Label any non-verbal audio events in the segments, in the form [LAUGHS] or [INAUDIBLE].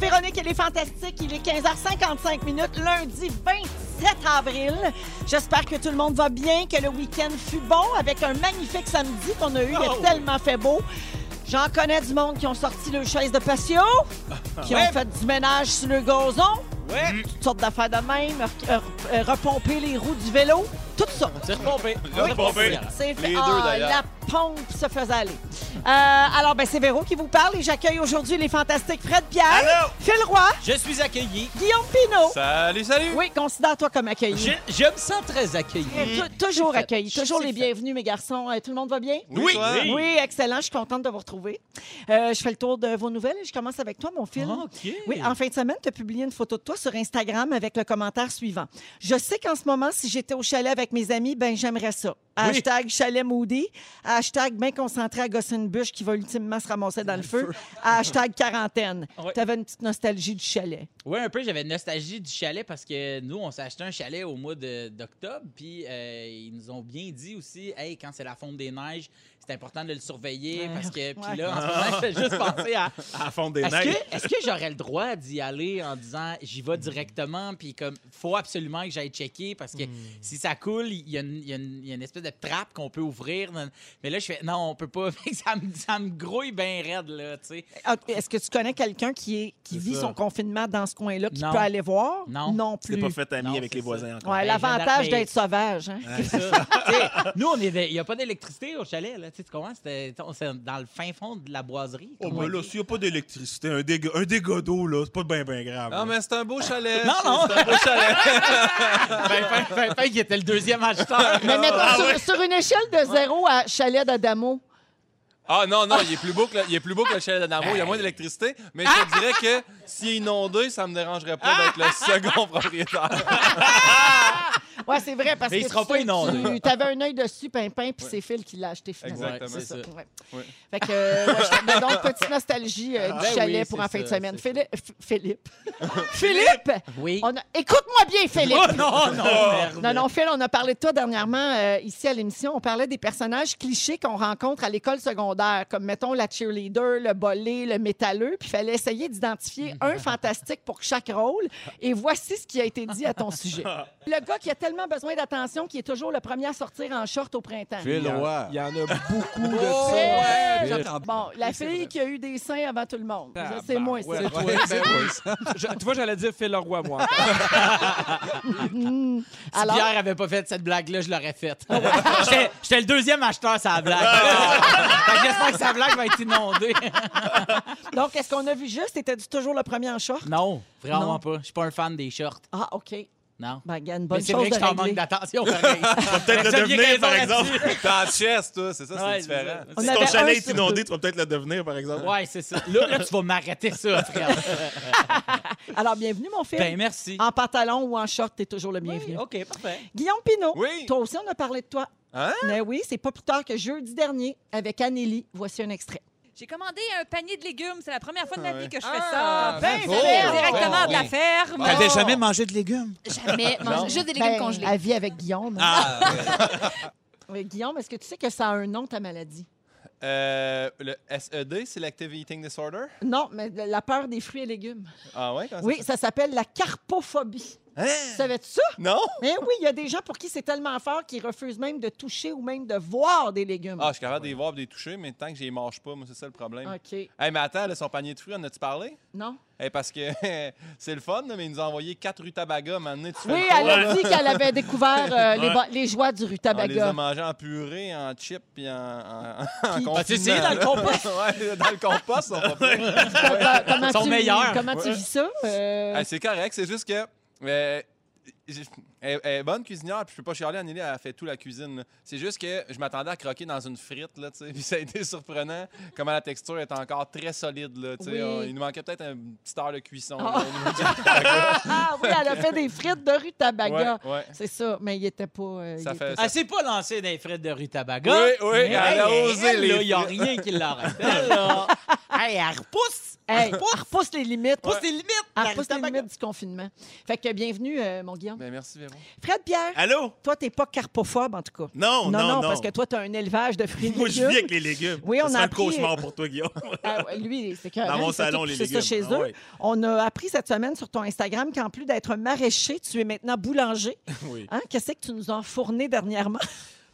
Véronique et les Fantastiques. Il est 15h55 minutes, lundi 27 avril. J'espère que tout le monde va bien, que le week-end fut bon avec un magnifique samedi qu'on a eu. Il a tellement fait beau. J'en connais du monde qui ont sorti le chaise de patio, [LAUGHS] qui ont fait du ménage sur le gazon, Ouais. toutes sortes d'affaires de même, euh, repomper les roues du vélo, tout ça. C'est repompé. Repompé. C'est fait. Les deux, Ah, la pompe se faisait aller. Euh, alors, ben, c'est Véro qui vous parle et j'accueille aujourd'hui les fantastiques Fred Pierre, Allô? Phil Roy, Je suis accueilli. Guillaume Pinot. Salut, salut! Oui, considère-toi comme accueilli. Je, je me sens très accueilli. Euh, tou- toujours fait. accueilli, toujours les fait. bienvenus, mes garçons. Euh, tout le monde va bien? Oui! Oui. Oui, excellent. Je suis contente de vous retrouver. Euh, je fais le tour de vos nouvelles et je commence avec toi, mon Phil. Ah, OK. Oui, en fin de semaine, tu as publié une photo de toi sur Instagram avec le commentaire suivant. Je sais qu'en ce moment, si j'étais au chalet avec mes amis, ben j'aimerais ça. Hashtag chalet moody. Hashtag bien concentré à bûche qui va ultimement se ramasser dans le feu. [LAUGHS] Hashtag quarantaine. Tu avais une petite nostalgie du chalet. Oui, un peu. J'avais une nostalgie du chalet parce que nous, on s'est acheté un chalet au mois de- d'octobre. Puis euh, ils nous ont bien dit aussi, hey, quand c'est la fonte des neiges, c'est important de le surveiller Ouais. parce que. Puis Ouais. là, en ce moment, je fais juste [LAUGHS] penser à. À fonte des Est-ce neiges. que, est-ce que j'aurais le droit d'y aller en disant j'y vais directement, puis comme faut absolument que j'aille checker parce que si ça coule, il y, a une- il y a une- il y a une espèce de trappe qu'on peut ouvrir. Mais là, je fais non, on peut pas. [LAUGHS] Ça, me, ça me grouille bien raide, là, tu sais. Ah, Est-ce que tu connais quelqu'un qui, est, qui C'est vit ça. son confinement dans ce coin-là, qui Non. peut aller voir? Non. Non Tu plus. t'es pas fait ami Non, avec les voisins encore. Ouais, Ben, L'avantage d'être sauvage. Hein? C'est [LAUGHS] ça. Tu nous, on est, il n'y a pas d'électricité au chalet, là. Tu sais, tu comprends? C'était c'est dans le fin fond de la boiserie. Oh, ben on là, s'il n'y a pas d'électricité, un dégât, un dégât d'eau, là, c'est pas bien, bien grave. Non, mais c'est un beau chalet. [LAUGHS] Non, non. C'est un beau chalet. [LAUGHS] Ben, fin, fin, fin, qui était le deuxième acheteur. Mais mettons, Ah sur, ouais. sur une échelle de zéro à chalet d'Adamo, Ah non, non, il est plus beau que le, il est plus beau que le chalet d'Adamo. Il y a moins d'électricité. Mais je te dirais que s'il est inondé, ça me dérangerait pas d'être le second propriétaire. [LAUGHS] Ouais, c'est vrai, parce Mais que il sera tu, pas inondé. tu avais un œil dessus, Pimpin, puis c'est Phil qui l'a acheté finalement. Exactement. C'est ça. C'est ça. ouais. Ouais. Fait que, euh, ouais, je- mais donc, petite nostalgie euh, du Ben chalet oui, pour en fin de semaine. Philippe, [LAUGHS] Philippe. Philippe! Oui. A- Écoute-moi bien, Philippe! Oh non, non, [LAUGHS] merde. Non, non, Phil, on a parlé de toi dernièrement euh, ici à l'émission. On parlait des personnages clichés qu'on rencontre à l'école secondaire, comme, mettons, la cheerleader, le bolé, le métalleux. Puis il fallait essayer d'identifier un [LAUGHS] fantastique pour chaque rôle. Et voici ce qui a été dit à ton sujet. Le gars qui a tellement besoin d'attention qui est toujours le premier à sortir en short au printemps. Phil Roy. Il y en a beaucoup [LAUGHS] de Oh, ça. ouais, j'entends. Bon, la fille qui a eu des seins avant tout le monde. Ah, Ça, c'est bah, moi, ça. ouais, ben. [LAUGHS] Je- tu vois, j'allais dire Phil Leroy, moi. Hmm. [LAUGHS] Si Alors, Pierre avait pas fait cette blague-là, je l'aurais faite. J'étais- J'étais le deuxième acheteur la blague. Fait que J'espère que sa blague va être inondée. donc, est-ce qu'on a vu juste? Étais-tu toujours le premier en short? Non, vraiment Non? pas. Je suis pas un fan des shorts. Ah, OK. Non. Ben, il y a une bonne Mais c'est chose vrai que de je t'en régler. manque d'attention, pareil. [LAUGHS] peut-être le devenir, par exemple. T'es en chest, toi. C'est ça, c'est Ouais, différent. c'est On Si avait ton un chalet est sur inondé, deux. tu vas peut-être le devenir, par exemple. Ouais, c'est ça. Là, là, tu vas m'arrêter ça, frère. [LAUGHS] Alors, bienvenue, mon fils. Ben, merci. En pantalon ou en short, t'es toujours le bienvenu. OK, parfait. Guillaume Pinot, Oui. toi aussi, on a parlé de toi. Hein? Mais oui, c'est pas plus tard que jeudi dernier avec Anneli. Voici un extrait. J'ai commandé un panier de légumes. C'est la première fois de ma Ah vie que je fais Ah, ça. ben Ben, bravo. fait, directement de la Oui. ferme. T'avais jamais mangé de légumes? Jamais. [LAUGHS] Mange juste des légumes Ben, congelés. Elle vit avec Guillaume. Ah, [LAUGHS] Oui, Guillaume, est-ce que tu sais que ça a un nom, ta maladie? euh, le SED, Selective Eating Disorder? Non, mais la peur des fruits et légumes. Ah ouais? ça Oui, ça s'appelle la carpophobie. Hein? Savais-tu ça? Non? Mais oui, il y a des gens pour qui c'est tellement fort qu'ils refusent même de toucher ou même de voir des légumes. Ah, je suis capable de les voir et de les toucher, mais tant que je les mange pas, moi, c'est ça le problème. OK. Hey, mais attends, là, son panier de fruits, en as-tu parlé? Non? Hey, parce que [LAUGHS] c'est le fun, mais il nous a envoyé quatre rutabaga. Maintenant, tu fais Oui, le tour, elle a là? dit qu'elle avait découvert euh, [LAUGHS] les, Ouais. ba- les joies du On les a rutabaga. mangés en purée, en chips puis en, en, en Puis-. As-tu essayé dans le compost? [LAUGHS] ouais, dans le compost, ils sont pas. Comment- comment Ils sont tu, meilleurs. Comment tu vis ça? Euh, Ah, c'est correct, c'est juste que. J'ai- elle, elle est bonne cuisinière, puis je peux pas chialer. Anneli, elle a fait tout la cuisine. C'est juste que je m'attendais à croquer dans une frite, là, tu sais. [LAUGHS] Puis ça a été surprenant comment la texture est encore très solide, là, tu sais. Oui. On- Il nous manquait peut-être une petite heure de cuisson. Ah. là, au niveau du [LAUGHS] rutabaga. Ah oui, elle a fait des frites de rutabaga. Ouais, ouais. C'est ça, mais il était pas. euh, il Ça était- fait- Elle s'est pas lancée dans les frites de rutabaga. Oui, oui, Mais elle a osé elle, les là, Il n'y a frites. rien qui l'arrête. Elle, [LAUGHS] là, Hey, elle repousse! Hey, elle repousse les limites. Pousse les limites! Elle la repousse les limites du confinement. Fait que bienvenue, euh, mon Guillaume. Ben, merci, Véro. Fred Pierre, Allô? toi, t'es pas carpophobe, en tout cas. Non, non, non. parce que toi, t'as un élevage de fruits et Moi, je légumes. vis avec les légumes. Oui, on C'est a un appris- cauchemar pour toi, Guillaume. Ah ouais, lui, c'est que Dans mon salon, les ça légumes. chez Ah eux. ouais. On a appris cette semaine sur ton Instagram qu'en plus d'être maraîcher, tu es maintenant boulanger. [LAUGHS] Oui. Hein? Qu'est-ce que tu nous as fourné dernièrement?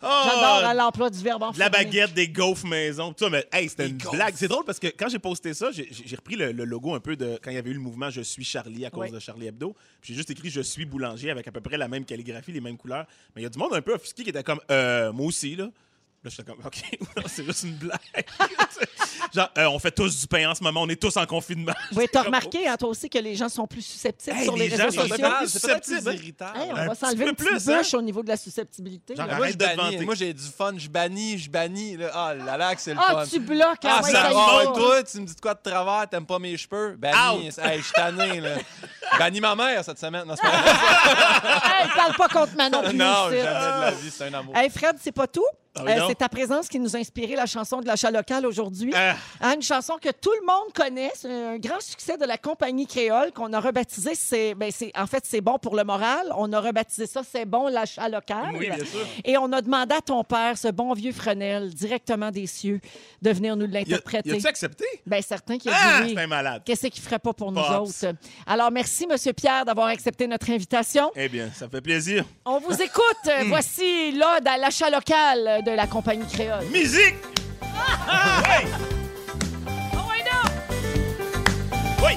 Oh, J'adore hein, l'emploi du verbe de la baguette, des gaufres maison. Tout ça, mais hey, c'était une blague. C'est drôle parce que quand j'ai posté ça, j'ai j'ai repris le, le logo un peu de quand il y avait eu le mouvement Je suis Charlie à cause Oui. de Charlie Hebdo. Puis J'ai juste écrit Je suis boulanger avec à peu près la même calligraphie, les mêmes couleurs. Mais il y a du monde un peu offusqué qui était comme euh, Moi aussi, là. Là, j'étais comme, OK, [LAUGHS] c'est juste une blague. [LAUGHS] Genre, euh, on fait tous du pain en ce moment, on est tous en confinement. Oui, t'as [LAUGHS] remarqué, hein, toi aussi, que les gens sont plus susceptibles Hey, sur les, les gens réseaux sont sociaux. pas- C'est peut-être susceptible, plus hein? irritant. Hey, on Un va s'enlever une petite plus, hein? bûche au niveau de la susceptibilité. Genre, là. Moi, de te bannis. vanter. Moi, j'ai du fun. Je bannis, je bannis. Là. Ah, là, là, que c'est le Ah, fun. tu bloques. Ah, ah, ouais, ça ça y va. va. Toi, tu me dis de quoi de travers? T'aimes pas mes cheveux? Bannis. Hey, je suis tanné, là. Bannis ma mère cette semaine. Non, c'est pas vrai. Hey, parle pas contre Manon plus Non, jamais de la vie. C'est un amour. Hey, Fred, c'est pas tout. Ah oui, Euh, non? c'est ta présence qui nous a inspiré la chanson de l'achat local aujourd'hui. Ah. Hein, une chanson que tout le monde connaît. C'est un grand succès de la compagnie créole qu'on a rebaptisé. C'est, ben, c'est, en fait, c'est bon pour le moral. On a rebaptisé ça C'est bon l'achat local. Oui, bien sûr. Et on a demandé à ton père, ce bon vieux Fresnel, directement des cieux, de venir nous a- l'interpréter. y a-tu accepté? Ben certain qu'il a Ah, dit oui. c'est un malade. Qu'est-ce qu'il ferait pas pour nous Pops. autres? Alors, merci, Monsieur Pierre, d'avoir accepté notre invitation. Eh bien, ça fait plaisir. On vous écoute. [LAUGHS] Voici l'ode à l'achat local de la compagnie créole. Musique! Oui! Oui!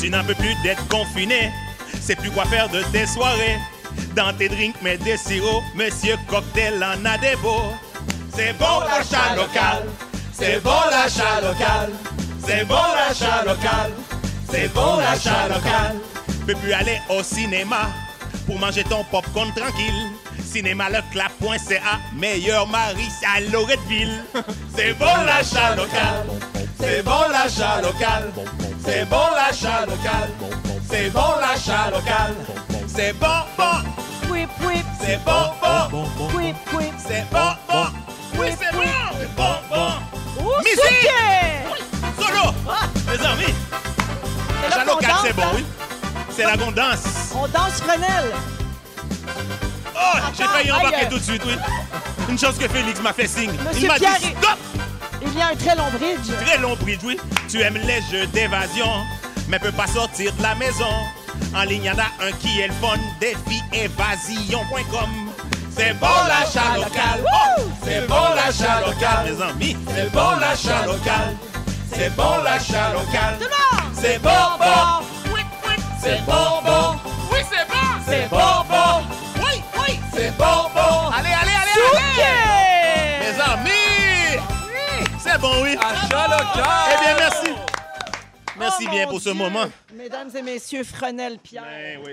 Tu n'en peux plus d'être confiné. C'est plus quoi faire de tes soirées. Dans tes drinks, mais des sirops. Monsieur Cocktail en a des beaux. C'est bon l'achat local. C'est bon l'achat local. C'est bon l'achat local. C'est bon l'achat local. Peux plus aller au cinéma pour manger ton popcorn tranquille. Cinéma Leclerc.ca, meilleur mari à Loretteville. [LAUGHS] C'est bon l'achat local. C'est bon l'achat local. C'est bon l'achat local. C'est bon l'achat local. C'est bon, bon. Whip, whip, C'est bon, bon. whip, whip. C'est bon, bon. Oui, c'est bon. C'est bon, bon. Musique! Solo! Mes amis! C'est là L'achat local, c'est bon, hein? oui. C'est la gondance. On danse Fresnel. Oh, j'ai failli embarquer tout de suite, oui. Une chose que Félix m'a fait signe. Monsieur Il m'a dit Pierre est- stop! Il y a un très long bridge. Très long bridge, oui. Tu aimes les jeux d'évasion, mais peux pas sortir de la maison. En ligne, y en a un qui est le fun. Défi évasion.com. C'est bon l'achat local. Oh, c'est bon l'achat local, mes amis. C'est bon l'achat local. C'est bon l'achat local. C'est bon, bon. C'est bon, bon. Oui, c'est bon. C'est bon, bon. Oui, oui. C'est bon, bon. Allez, allez, allez, allez. Mes amis. C'est bon, oui. Achat local! Eh bien, merci. Merci Oh, bien pour ce moment. Mesdames et messieurs, Fresnel Pierre. Ben oui.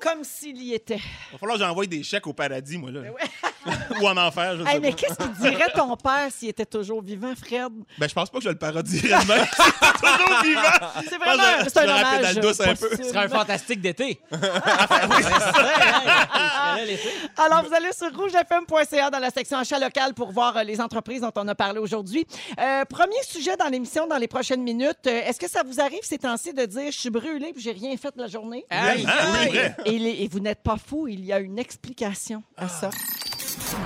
Comme s'il y était. Il va falloir que j'envoie des chèques au paradis, moi, là. [LAUGHS] Ou en enfer, je Hey, sais mais pas. qu'est-ce qu'il dirait ton père s'il était toujours vivant, Fred? Ben, je pense pas que je le parodierais de même. [LAUGHS] C'est toujours vivant. C'est vraiment Je c'est je un hommage. dans le douce un peu. Ce serait un fantastique d'été. [LAUGHS] Alors, vous allez sur rougefm.ca dans la section achat local pour voir euh, les entreprises dont on a parlé aujourd'hui. Euh, premier sujet dans l'émission dans les prochaines minutes. Euh, Est-ce que ça vous arrive ces temps-ci de dire je suis brûlé puis j'ai rien fait de la journée? Aïe, oui, aïe. vrai. Et, les- et vous n'êtes pas fou, il y a une explication à ça.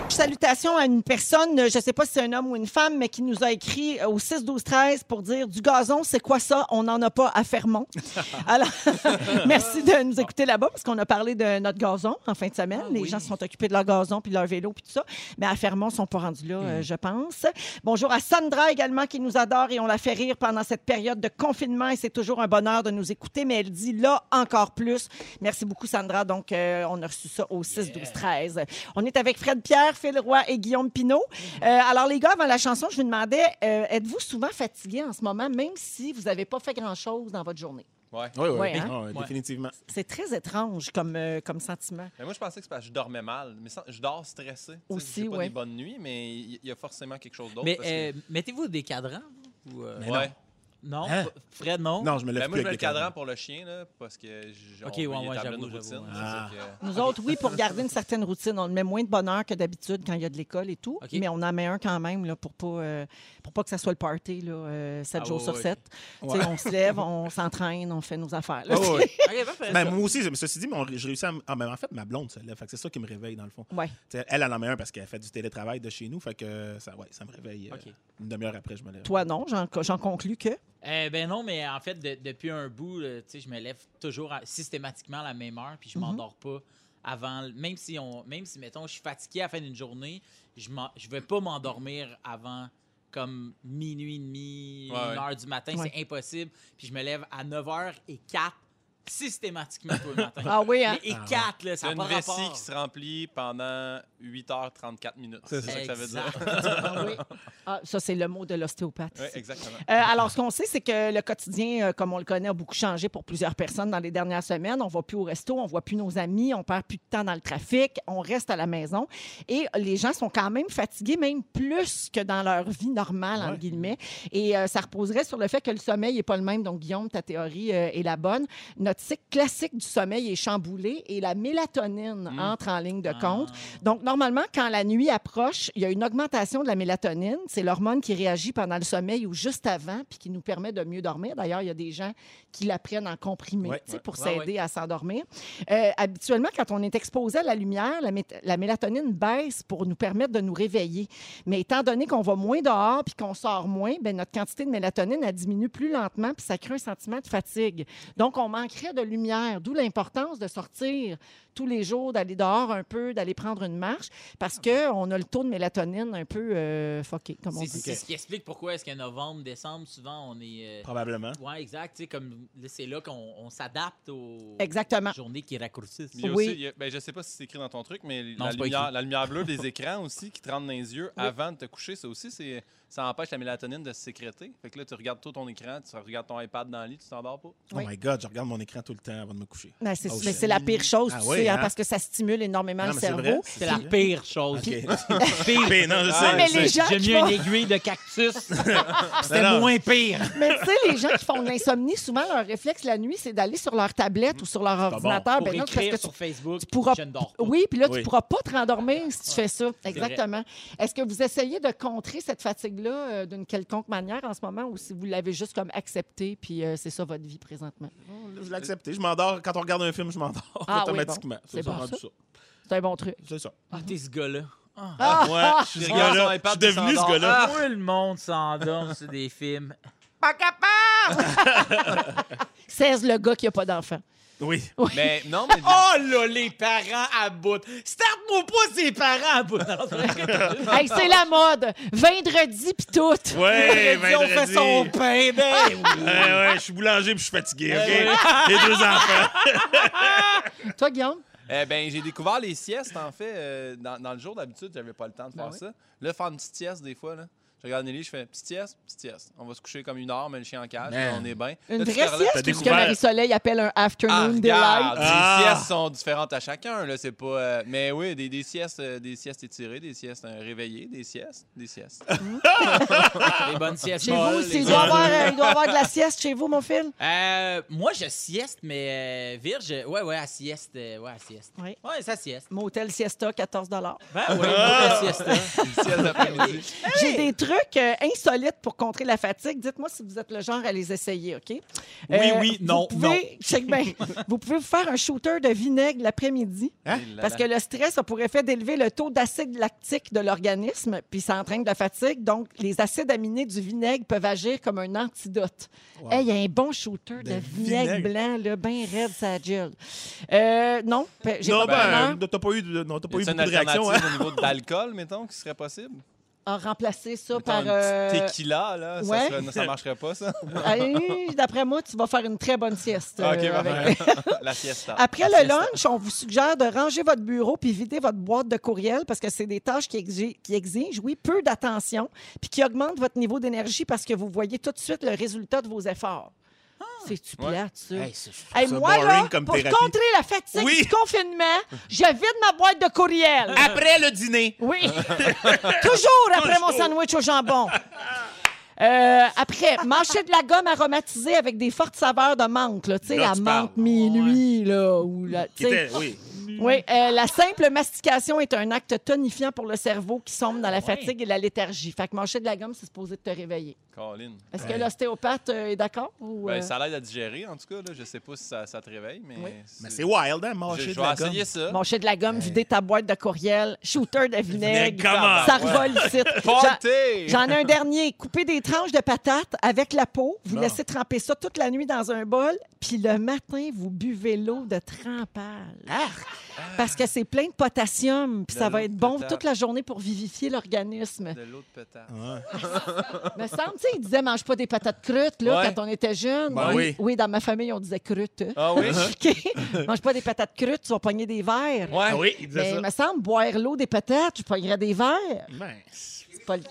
Salutations à une personne, je ne sais pas si c'est un homme ou une femme, mais qui nous a écrit au 6 12 13 pour dire du gazon, c'est quoi ça? On n'en a pas à Fermont. [LAUGHS] Alors, [LAUGHS] merci de nous écouter là-bas parce qu'on a parlé de notre gazon en fin de semaine. Les gens se sont occupés de leur gazon puis de leur vélo puis tout ça, mais à Fermont, ils sont pas rendus là, euh, je pense. Bonjour à Sandra également qui nous adore et on la fait rire pendant cette période de confinement et c'est toujours un bonheur de nous écouter, mais elle dit là encore plus. Merci beaucoup Sandra. Donc euh, on a reçu ça au 6 12 13. On est avec Fred Pierre, Phil Roy et Guillaume Pinault. Euh, alors les gars, avant la chanson, je vous demandais euh, êtes-vous souvent fatigué en ce moment même si vous n'avez pas fait grand-chose dans votre journée? Ouais. Oui, oui, Ouais, [LAUGHS] hein? Ouais, définitivement. C'est très étrange comme euh, comme sentiment. Mais moi, je pensais que c'est parce que je dormais mal. Mais sans- je dors stressé. Aussi, j'ai pas des bonnes nuits, mais il y, y a forcément quelque chose d'autre. Mais parce que- mettez-vous des cadrans, vous? Ou, euh, Mais ouais. Non, Hein? Fred, non? Non, je me lève Ben, moi, plus je mets avec le des cadran pour le chien, là, parce que j- Ok, ouais, ouais, j'avoue, j'avoue, Ah. Nous autres, oui, pour garder une certaine routine. On le met moins de bonheur que d'habitude quand il y a de l'école et tout, OK. mais on en met un quand même là, pour pas euh, pour pas que ça soit le party là, euh, 7 Ah, jours ouais, sur ouais. 7. Ouais. On se lève, on s'entraîne, on fait nos affaires. là. Ah ouais. [LAUGHS] Ok, parfait. Ben, moi aussi, mais ceci dit, mais on- j'ai réussi à. m- ah, mais en fait, ma blonde se lève. Fait que c'est ça qui me réveille, dans le fond. Ouais. T'sais, elle, elle en met un parce qu'elle fait du télétravail de chez nous. Fait que ça, ouais, ça me réveille. euh, Ok. Une demi-heure après, je me lève. Toi, non, j'en j'en conclus que. Euh, ben non, mais en fait, de- depuis un bout, sais, je me lève toujours à- systématiquement à la même heure, puis je Mhm. m'endors pas avant. Même si, on, même si, mettons, je suis fatigué à la fin d'une journée, je ne je vais pas m'endormir avant comme minuit et demi, Ouais, une ouais. heure du matin. Ouais. C'est impossible. Puis je me lève à 9h04 systématiquement tout le matin. Ah oui, hein? Mais et Ah ouais. 4, là, ça une pas vessie rapport. qui se remplit pendant 8h34 minutes. C'est ça que ça veut dire. [LAUGHS] Ah oui. Ah, ça, c'est le mot de l'ostéopathe. Oui, exactement. Euh, alors, ce qu'on sait, c'est que le quotidien, euh, comme on le connaît, a beaucoup changé pour plusieurs personnes dans les dernières semaines. On va plus au resto, on voit plus nos amis, on perd plus de temps dans le trafic, on reste à la maison. Et les gens sont quand même fatigués, même plus que dans leur vie normale, entre Ouais. guillemets. Et euh, ça reposerait sur le fait que le sommeil n'est pas le même. Donc, Guillaume, ta théorie euh, est la bonne. Notre cycle classique du sommeil est chamboulé et la mélatonine entre en ligne de compte. Donc, normalement, quand la nuit approche, il y a une augmentation de la mélatonine. C'est l'hormone qui réagit pendant le sommeil ou juste avant, puis qui nous permet de mieux dormir. D'ailleurs, il y a des gens qui la prennent en comprimé Ouais, tu sais, ouais. pour Ouais, s'aider à s'endormir. Euh, habituellement, quand on est exposé à la lumière, la, mélatonine baisse pour nous permettre de nous réveiller. Mais étant donné qu'on va moins dehors puis qu'on sort moins, ben, notre quantité de mélatonine elle diminue plus lentement puis ça crée un sentiment de fatigue. Donc, on manquerait de lumière, d'où l'importance de sortir tous les jours, d'aller dehors un peu, d'aller prendre une marche, parce qu'on a le taux de mélatonine un peu euh, fucké, comme on C'est dit. c'est ce qui explique pourquoi est-ce que novembre, décembre, souvent, on est... euh, Probablement. Ouais, exact. Tu sais, comme là, c'est là qu'on on s'adapte aux Exactement. journées qui raccourcissent. Il y a Oui. aussi, il y a- ben, je sais pas si c'est écrit dans ton truc, mais Non, la, c'est pas lumière, écrit. la lumière bleue des écrans aussi qui te rentre dans les yeux avant de te coucher, ça aussi, c'est, ça empêche la mélatonine de se sécréter. Fait que là, tu regardes tout ton écran, tu regardes ton iPad dans le lit, tu t'endors pas. Oui. Oh my God, je regarde mon écran tout le temps avant de me coucher. Ben, c'est Oh, mais c'est la pire chose, Ah tu oui, sais, hein, hein? parce que ça stimule énormément Non, le cerveau. vrai. C'est la pire chose. OK. Pire. [LAUGHS] Mais non, je sais. Ah, mais je sais. les gens J'aime qui mieux font- une aiguille de cactus. [LAUGHS] C'était moins pire. Mais tu sais, les gens qui font de l'insomnie, souvent, leur réflexe la nuit, c'est d'aller sur leur tablette ou sur leur bon. ordinateur. Pour Ben parce écrire que sur tu- Facebook, tu pourras- je ne dors pas. Oui, puis là, tu pourras pas te rendormir si tu fais ça. Exactement. Est-ce que vous essayez de contrer cette fatigue-là euh, d'une quelconque manière en ce moment ou si vous l'avez juste comme accepté puis euh, c'est ça votre vie présentement? Je l'ai accepté. Je m'endors. Quand on regarde un film, je m'endors Ah oui, automatiquement. bon. C'est bon, ça. C'est un bon truc. C'est ça. Ah, t'es ce gars-là. Ah! Ouais, je suis ce gars-là. Je suis devenu ce gars-là. Tout le monde s'endort sur des films. 16, [LAUGHS] le gars qui a pas d'enfant. Oui. Mais non, mais [LAUGHS] Oh là, les parents à bout. Starte-moi pas ces parents à bout. C'est [LAUGHS] vrai. Hey, c'est la mode. Vendredi puis tout. Ouais, Vendredi, on fait son pain. Ben oui. Ouais, ouais, je suis boulanger puis je suis fatigué, OK? Les deux enfants. [LAUGHS] Toi, Guillaume? Eh ben, j'ai découvert les siestes, en fait. euh, dans, dans le jour, d'habitude, j'avais pas le temps de faire Ben oui. ça. Là, faire une petite sieste, des fois, là. Je regarde Nelly, je fais petite sieste, petite sieste. On va se coucher comme une heure, mais le chien en cage, Man. on est bien. Une vraie sieste ou ce que Marie-Soleil appelle un Ah, afternoon regarde, delight? les Ah. siestes sont différentes à chacun, là, c'est pas... euh, mais oui, des, des siestes euh, des siestes étirées, des siestes euh, réveillées, des siestes, des siestes. [LAUGHS] Les bonnes siestes Chez vous molles, les il doit, avoir, euh, il doit y avoir de la sieste chez vous, mon fil? Euh, moi, je sieste, mais euh, Virge, ouais, ouais, à sieste. euh, ouais, à sieste. Oui. Ouais, ça sieste. Motel Siesta, 14 Ben la sieste. Une sieste d'après-midi. J'ai des trucs euh, insolites pour contrer la fatigue. Dites-moi si vous êtes le genre à les essayer, OK? Oui, Euh, oui, vous non, pouvez, [LAUGHS] check bien. vous pouvez vous faire un shooter de vinaigre l'après-midi Là, parce que le stress a pour effet d'élever le taux d'acide lactique de l'organisme, puis ça entraîne de la fatigue. Donc, les acides aminés du vinaigre peuvent agir comme un antidote. Wow. Hey, Il y a un bon shooter de, De vinaigre, vinaigre. blanc, là, bien raide, ça gèle. Euh, non, j'ai Non, pas ben, pas eu, de- non, t'as pas eu beaucoup une de alternative hein? au niveau d'alcool, mettons, qui serait possible? Remplacer ça Mettons, par... euh, tequila, là, ouais. ça, serait- ça marcherait pas, ça? [LAUGHS] D'après moi, tu vas faire une très bonne sieste. OK, euh, avec- [LAUGHS] La siesta. Après le lunch, on vous suggère de ranger votre bureau puis vider votre boîte de courriel parce que c'est des tâches qui, exi- qui exigent, oui, peu d'attention puis qui augmentent votre niveau d'énergie parce que vous voyez tout de suite le résultat de vos efforts. C'est-tu Ouais. plate, ça? Hey, c'est- je trouve Hey, ça moi, boring là, comme pour thérapie. contrer la fatigue Oui. du confinement, je vide ma boîte de courriel. Après le dîner. Oui. [LAUGHS] Toujours après mon sandwich au jambon. Euh, après, manger de la gomme aromatisée avec des fortes saveurs de menthe, là, tu sais, Là, la tu menthe parles. minuit, là, ou la, tu Qui sais. était- oui. Oui, euh, la simple mastication est un acte tonifiant pour le cerveau qui sombre dans la fatigue et la léthargie. Fait que manger de la gomme, c'est supposé te réveiller. Colin. Est-ce que l'ostéopathe euh, est d'accord? ou, Ben, euh, ça l'aide à digérer, en tout cas. Là. Je sais pas si ça, ça te réveille, mais. Oui. Mais c'est wild, hein, Je, manger je de vais la gomme. essayer ça. Manger de la gomme, vider ta boîte de courriel, shooter de vinaigre, comment? ça revole ici. [LAUGHS] J'en- ai un dernier. Couper des tranches de patates avec la peau. Vous laissez tremper ça toute la nuit dans un bol. Puis le matin, vous buvez l'eau de trempage. Parce que c'est plein de potassium. Puis De ça va être bon patate. toute la journée pour vivifier l'organisme. De l'eau de. Ouais. [LAUGHS] Me semble, ils disaient mange pas des patates crues là, Ouais. quand on était jeune. Ben oui. oui, dans ma famille, on disait crutes. Ah oui? [LAUGHS] OK. mange pas des patates crues, tu vas pogner des verres. Ouais. Ah oui, il disait Mais il ça. me semble, boire l'eau des patates, je pognerais des verres. Ben, C'est pas le,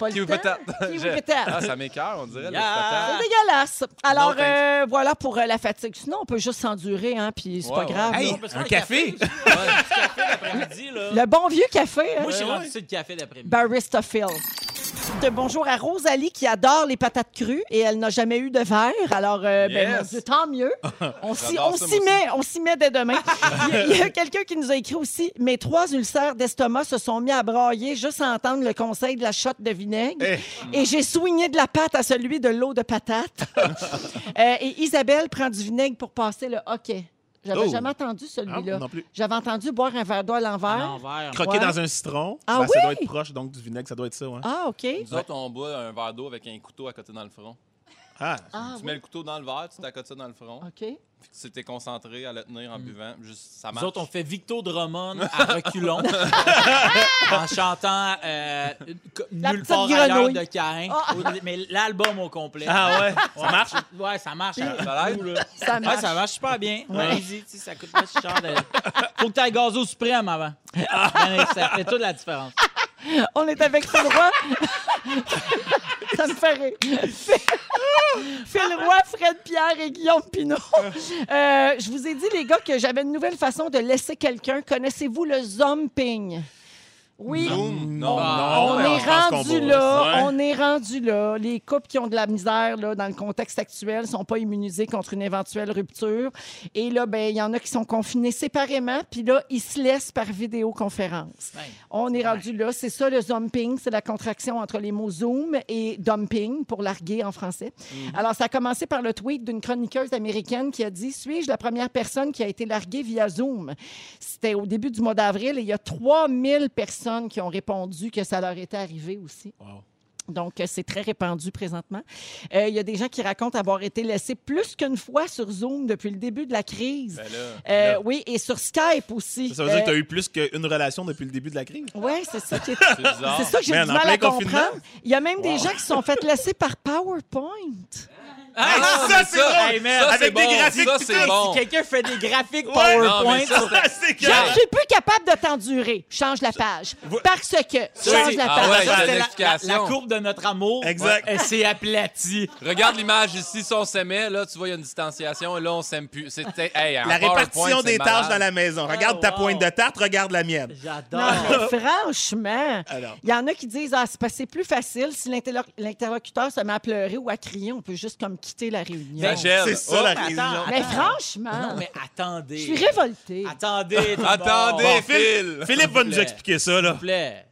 c'est pas le temps. Kiwi [LAUGHS] patate. Ah, ça m'écoeure, on dirait, le patate. C'est dégueulasse. Alors, Non, euh, voilà pour euh, la fatigue. Sinon, on peut juste s'endurer, hein, puis c'est Ouais, pas ouais. grave. Hey, là. On peut se un faire café? un petit café d'après-midi, là. Le bon vieux café, hein? Moi, Ouais, rendu ouais. sur le café d'après-midi. Barista Phil. De bonjour à Rosalie qui adore les patates crues et elle n'a jamais eu de verre. Alors, euh, ben, Yes. mon Dieu, tant mieux. [LAUGHS] On s'y J'adore on ça, s'y moi met, on s'y met dès demain. [LAUGHS] Il y a, il y a quelqu'un qui nous a écrit aussi Mes trois ulcères d'estomac se sont mis à brailler juste à entendre le conseil de la shot de vinaigre. Eh. Et j'ai soigné de la pâte à celui de l'eau de patate. [LAUGHS] Euh, et Isabelle prend du vinaigre pour passer le hockey. J'avais Oh. jamais entendu ah, celui-là. non plus. J'avais entendu boire un verre d'eau à À l'envers. Croquer Ouais. dans un citron, Ah ben, ça doit oui? être proche donc du vinaigre, ça doit être ça. Ouais. Ah, OK. Nous autres, on boit un verre d'eau avec un couteau à côté dans le front. Ah, Ah, tu oui. mets le couteau dans le verre, tu t'accotes ça dans le front. OK. Puis tu t'es concentré à le tenir en buvant. Juste, ça Nous marche. autres, on fait Victo Drummond [LAUGHS] à reculons en chantant euh, Nulle part ailleurs de Cain. Ah. Mais l'album au complet. ah ouais, ça marche? Ouais, ça marche. Ça l'aide? Ça Ouais, marche. ça marche super bien. Allez-y, tu sais, ça coûte pas si cher. De... Faut que tu ailles gaz au suprême avant. Ben, ça fait toute la différence. On est avec Phil Roy. [LAUGHS] Ça me fait rire. Phil Roy, Fred Pierre et Guillaume Pinot. Euh, je vous ai dit, les gars, que j'avais une nouvelle façon de laisser quelqu'un. Connaissez-vous le zomping? Oui. Zoom? Non, Non. On est rendu là, on est rendu là. Les couples qui ont de la misère là, dans le contexte actuel sont pas immunisés contre une éventuelle rupture. Et là, ben il y en a qui sont confinés séparément, puis là, ils se laissent par vidéoconférence. Ouais. On est rendu là. C'est ça le zomping, c'est la contraction entre les mots zoom et dumping pour larguer en français. Alors, ça a commencé par le tweet d'une chroniqueuse américaine qui a dit Suis-je la première personne qui a été larguée via Zoom C'était au début du mois d'avril et il y a 3000 personnes qui ont répondu que ça leur était arrivé aussi. Wow. Donc, euh, c'est très répandu présentement. Euh, Il y a des gens qui racontent avoir été laissés plus qu'une fois sur Zoom depuis le début de la crise. Ben là, Euh, oui, et sur Skype aussi. Ça veut dire que tu as eu plus qu'une relation depuis le début de la crise? Oui, c'est ça qui est c'est ça que j'ai du mal à comprendre. Il y a même des gens qui se sont fait laisser par PowerPoint. [LAUGHS] Ah, Ah, ça, c'est drôle! hey, man, ça, Avec c'est des bon. graphiques Ça, c'est bon. Si quelqu'un fait des graphiques Ouais, PowerPoint non, ça, Ah, c'est que... Je suis plus capable de t'endurer. Change la page. Parce que. Change la Ah page. ouais, Ça, la, la- la courbe de notre amour. Exact. Elle s'est aplatie. Regarde l'image ici, si on s'aimait, là, tu vois, il y a une distanciation, et là, on s'aime plus. C'était, hey, en La répartition des malade. tâches dans la maison. Regarde Oh, ta wow. pointe de tarte, regarde la mienne. J'adore. [LAUGHS] franchement, Alors. il y en a qui disent ah, c'est plus facile si l'interlo- l'interlocuteur se met à pleurer ou à crier, on peut juste comme quitter la réunion. Gèle. C'est ça, la attends, réunion. Mais franchement, Non, mais attendez. je suis révoltée. Attendez. [LAUGHS] Attendez. Phil! Philippe va nous expliquer ça, S'il vous plaît.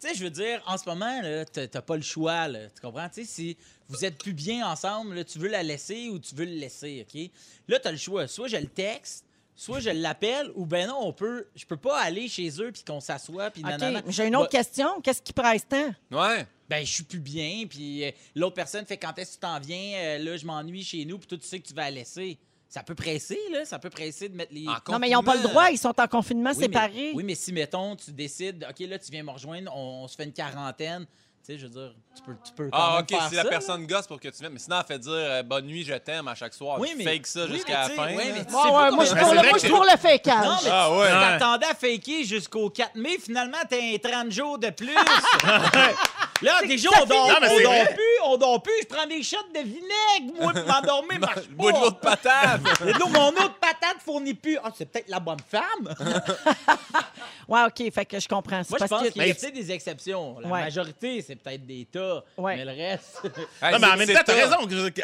Tu sais, je veux dire, en ce moment, t'as t'as pas le choix, là. Tu comprends? Tu sais, si vous êtes plus bien ensemble, là, tu veux la laisser ou tu veux le laisser, OK? Là, t'as le choix. Soit je le texte, soit je l'appelle, ou ben non, on peut... Je peux pas aller chez eux puis qu'on s'assoit puis OK, nanana. j'ai une autre Bah, question. Qu'est-ce qui presse tant? Ouais. Ben, je suis plus bien, puis euh, l'autre personne fait quand est-ce que tu t'en viens, euh, là, je m'ennuie chez nous, puis toi, tu sais que tu vas la laisser. Ça peut presser, là. Ça peut presser de mettre les... En Non, mais ils n'ont pas le droit. Ils sont en confinement Oui, séparés. Mais, oui, mais si, mettons, tu décides, OK, là, tu viens me rejoindre, on, on se fait une quarantaine. Tu sais, je veux dire, tu peux, tu peux quand Ah, même OK, faire si la ça, personne gosse pour que tu viennes. Mais sinon, elle fait dire euh, bonne nuit, je t'aime à chaque soir. Oui, Tu mais- Fake ça oui, jusqu'à mais la tu sais, fin. ouais, là. mais tu Ouais, sais ouais, pas moi, je suis comment- pour, c'est le, moi, je fécage. Non, mais Ah, tu ouais. t'attendais à faker jusqu'au 4 mai. Finalement, t'as un 30 jours de plus. [LAUGHS] Là, déjà, on dort, Non, on dort plus, on dort plus, je prends des shots de vinaigre, moi, pour m'endormir, [LAUGHS] marche Je bois de l'eau de pas. patate. [LAUGHS] Et donc, mon autre patate fournit plus. Ah, c'est peut-être la bonne femme. [LAUGHS] Ouais, OK, fait que je comprends. C'est Moi, je parce pense qu'il y a peut-être des exceptions. La Ouais. majorité, c'est peut-être des tas. Ouais. Mais le reste. Hey, Non, mais en c'est- même c'est temps, t'as raison.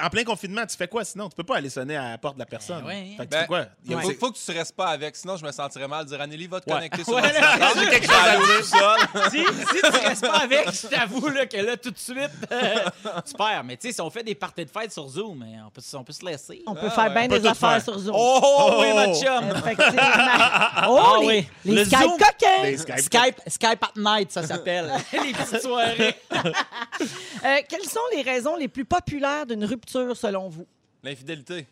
En plein confinement, tu fais quoi sinon? Tu peux pas aller sonner à la porte de la personne. Ben ouais. Fait que tu Ben, fais quoi? Il y a- Faut, faut que tu restes pas avec, sinon je me sentirais mal de dire Anneli, va te Ouais. connecter sur Ouais, j'ai quelque chose à dire. tout seul. si, si tu restes pas avec, je t'avoue [LAUGHS] là, que là, tout de suite, [LAUGHS] tu perds. Mais tu sais, si on fait des parties de fête sur Zoom, on peut, on peut se laisser. On peut Ah, faire ouais. bien des affaires faire. sur Zoom. Oh, oui, ma Oh. chum! [LAUGHS] Effectivement. Oh, Ah les, oui. les Le Skype coquins! Skype, Skype at night, ça s'appelle. Les petites soirées. Euh, quelles sont les raisons les plus populaires d'une rupture, selon vous? L'infidélité.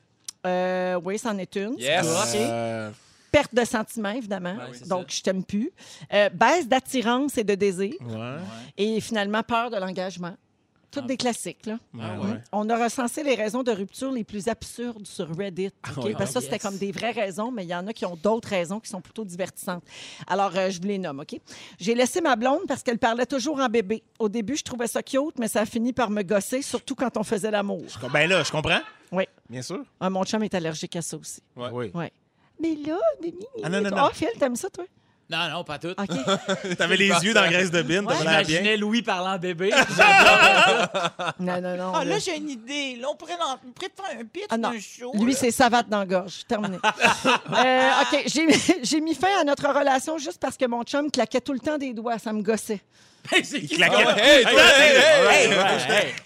Euh, oui, c'en est une. Yes. Perte de sentiments, évidemment. Ouais, Donc, je t'aime plus. Euh, baisse d'attirance et de désir. ouais. Et finalement, peur de l'engagement. Toutes Ah. des classiques, là. Ah ouais. ouais. On a recensé les raisons de rupture les plus absurdes sur Reddit. OK? ouais. Parce que ça, Ah, c'était yes. comme des vraies raisons, mais il y en a qui ont d'autres raisons qui sont plutôt divertissantes. Alors, euh, je vous les nomme, OK? J'ai laissé ma blonde parce qu'elle parlait toujours en bébé. Au début, je trouvais ça cute, mais ça a fini par me gosser, surtout quand on faisait l'amour. Ben là, je comprends. Oui. Bien sûr. Ah, mon chum est allergique à ça aussi. Ouais. Oui. Ouais. Mais là, Mimi. Ah, non, non, non. Ah, Phil, t'aimes ça, toi? Non, non, pas tout. OK. [LAUGHS] T'avais les yeux dans la graisse de bine, t'avais l'air bien. J'imaginais Louis parlant bébé. [LAUGHS] non, non, non. Ah, là. j'ai une idée. Là, on pourrait, l'en- on pourrait te faire un pitch Ah, d'un show. Lui, c'est savate dans la gorge. Terminé. [LAUGHS] Euh, OK, j'ai j'ai mis fin à notre relation juste parce que mon chum claquait tout le temps des doigts. Ça me gossait. C'est qui? Ah.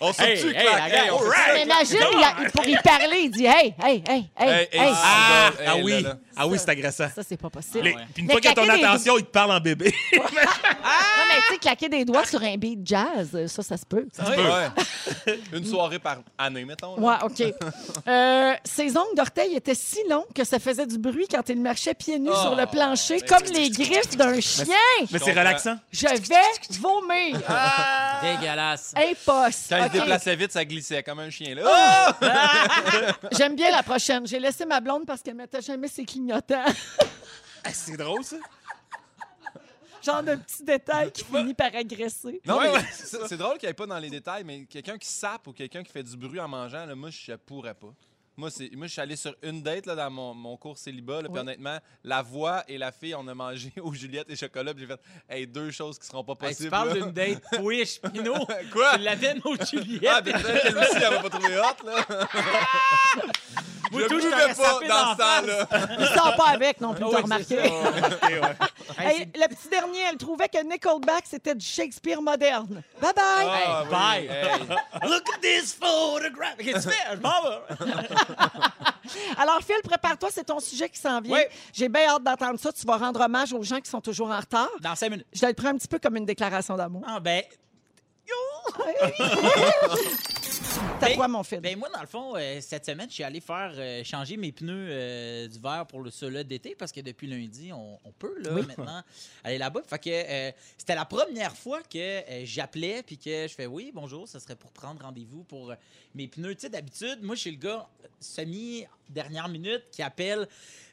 On la ça. Mais imagine, il pour y parler, il dit Hey, hey, hey, hey, Hey, Ah, ah oui. Ah oui, c'est agressant. Ça, c'est pas possible. Puis une Mais fois qu'il a ton attention, il te parle en bébé. Non, mais tu sais, claquer des doigts sur un beat jazz, euh, ça, ça se peut. Ouais. Une soirée par année, mettons. Ouais, OK. Euh, ses ongles d'orteil étaient si longs que ça faisait du bruit quand il marchait pieds nus Oh, sur le plancher, comme les griffes d'un chien. Mais c'est relaxant. Je vais vomir. [LAUGHS] Dégueulasse. Impossible. Quand il se déplaçait vite, ça glissait comme un chien. Là. Oh! [LAUGHS] J'aime bien la prochaine. J'ai laissé ma blonde parce qu'elle mettait jamais ses clignotants. Ah, C'est drôle, ça. Genre de petits détails qui finit par agresser. Non, mais c'est drôle qu'il n'y ait pas dans les détails, mais quelqu'un qui sape ou quelqu'un qui fait du bruit en mangeant, là, moi, je pourrais pas. Moi, c'est, moi, je suis allé sur une date là, dans mon, mon cours célibat. là, Puis Oui. honnêtement, la voix et la fille, on a mangé [LAUGHS] aux Juliette et chocolat. Puis j'ai fait, hey, deux choses qui seront pas Hey, possibles. tu parles d'une date [LAUGHS] Wish, Pino? Quoi? Tu l'avais, nos Juliette. Ah, puis peut-être qu'elle aussi, elle va pas trouver hot, là. [LAUGHS] Je buvais t'aurais pas dans ce temps-là. Il sort pas avec non plus, Ah t'as oui, remarqué. [LAUGHS] Hey, Hey, le petit dernier, elle trouvait que Nickelback, c'était du Shakespeare moderne. Bye bye! Ah, Hey, bye. hey. Look at this photograph. Qu'est-ce que tu fais? Je m'en vais. [LAUGHS] Alors, Phil, prépare-toi, c'est ton sujet qui s'en vient. Oui. J'ai bien hâte d'entendre ça. Tu vas rendre hommage aux gens qui sont toujours en retard. Dans cinq minutes. Je te le prends un petit peu comme une déclaration d'amour. Ah, ben, T'as Ben- [LAUGHS] quoi, mon Phil? Ben moi, dans le fond, euh, cette semaine, je suis allé faire euh, changer mes pneus euh, d'hiver pour le cela d'été parce que depuis lundi, on, on peut là, maintenant aller là-bas. Fait que euh, c'était la première fois que euh, j'appelais puis que je fais oui, bonjour, ça serait pour prendre rendez-vous pour euh, mes pneus. Tu sais, d'habitude, moi, je suis le gars euh, semi dernière minute qui appelle.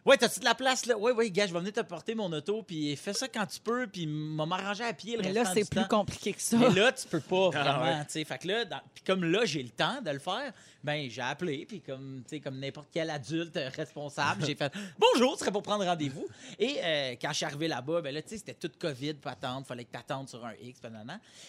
Ouais, t'as-tu de la place là? Ouais, ouais, gars, je vais venir te porter mon auto, puis fais ça quand tu peux, puis m'a m'arranger à pied le Mais restant là, c'est plus temps. compliqué que ça. Mais là, tu peux pas Ah, sais. Fait que là, comme là, j'ai le temps de le faire, ben j'ai appelé, puis comme, comme n'importe quel adulte responsable, j'ai fait « Bonjour, ce serait pour prendre rendez-vous. » Et euh, quand je suis arrivé là-bas, ben là, tu sais, c'était tout COVID, pas attendre, fallait que tu attendes sur un X.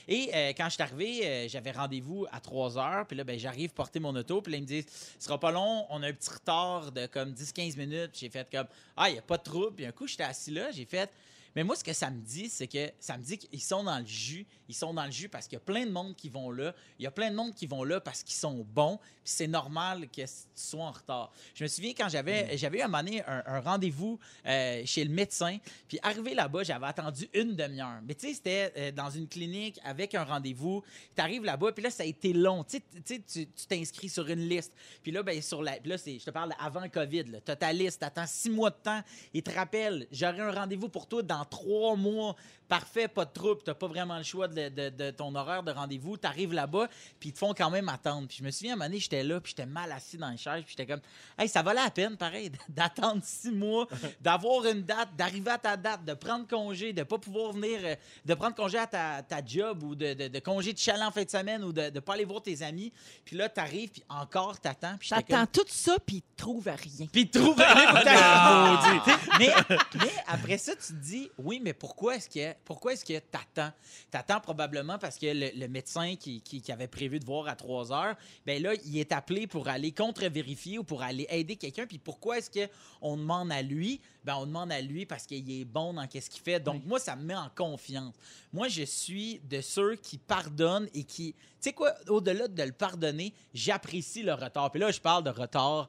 Et euh, quand je suis arrivé, euh, j'avais rendez-vous à 3 heures, puis là, ben j'arrive porter mon auto, puis là, ils me disent « Ce sera pas long, on a un petit retard de comme 10-15 minutes. » J'ai fait comme « Ah, il n'y a pas de trouble. » Puis un coup, j'étais assis là, j'ai fait mais moi, ce que ça me dit, c'est que ça me dit qu'ils sont dans le jus. Ils sont dans le jus parce qu'il y a plein de monde qui vont là. Il y a plein de monde qui vont là parce qu'ils sont bons. Puis c'est normal que tu sois en retard. Je me souviens quand j'avais j'avais eu à un moment donné un, un rendez-vous euh, chez le médecin. Puis arrivé là-bas, j'avais attendu une demi-heure. Mais tu sais, c'était euh, dans une clinique avec un rendez-vous. Tu arrives là-bas, puis là, ça a été long. Tu sais, tu t'inscris sur une liste. Puis là, ben, sur la, là je te parle avant COVID. Tu as ta liste, tu attends six mois de temps. Il te rappelle, j'aurai un rendez-vous pour toi dans trois mois, parfait, pas de trouble, t'as pas vraiment le choix de, de- de ton horaire de rendez-vous, t'arrives là-bas, puis ils te font quand même attendre. Puis je me souviens, à un moment donné, j'étais là, puis j'étais mal assis dans les chaises, puis j'étais comme, hey, ça valait la peine, pareil, [LAUGHS] d'attendre six mois, [LAUGHS] d'avoir une date, d'arriver à ta date, de prendre congé, de pas pouvoir venir, euh, de prendre congé à ta, ta job ou de, de, de congé de chalet en fin de semaine ou de, de pas aller voir tes amis. Puis là, t'arrives, puis encore t'attends, puis comme, T'attends tout ça, puis ils trouvent rien. puis il trouve [LAUGHS] mais, mais après ça, tu te dis, oui, mais pourquoi est-ce que pourquoi est-ce que t'attends? T'attends probablement parce que le, le médecin qui, qui- qui avait prévu de voir à 3 heures, ben là, il est appelé pour aller contre-vérifier ou pour aller aider quelqu'un. Puis pourquoi est-ce qu'on demande à lui? Ben, on demande à lui parce qu'il est bon dans qu'est-ce qu'il fait. Donc, moi, ça me met en confiance. Moi, je suis de ceux qui pardonnent et qui... Tu sais quoi, au-delà de le pardonner, j'apprécie le retard. Puis là, je parle de retard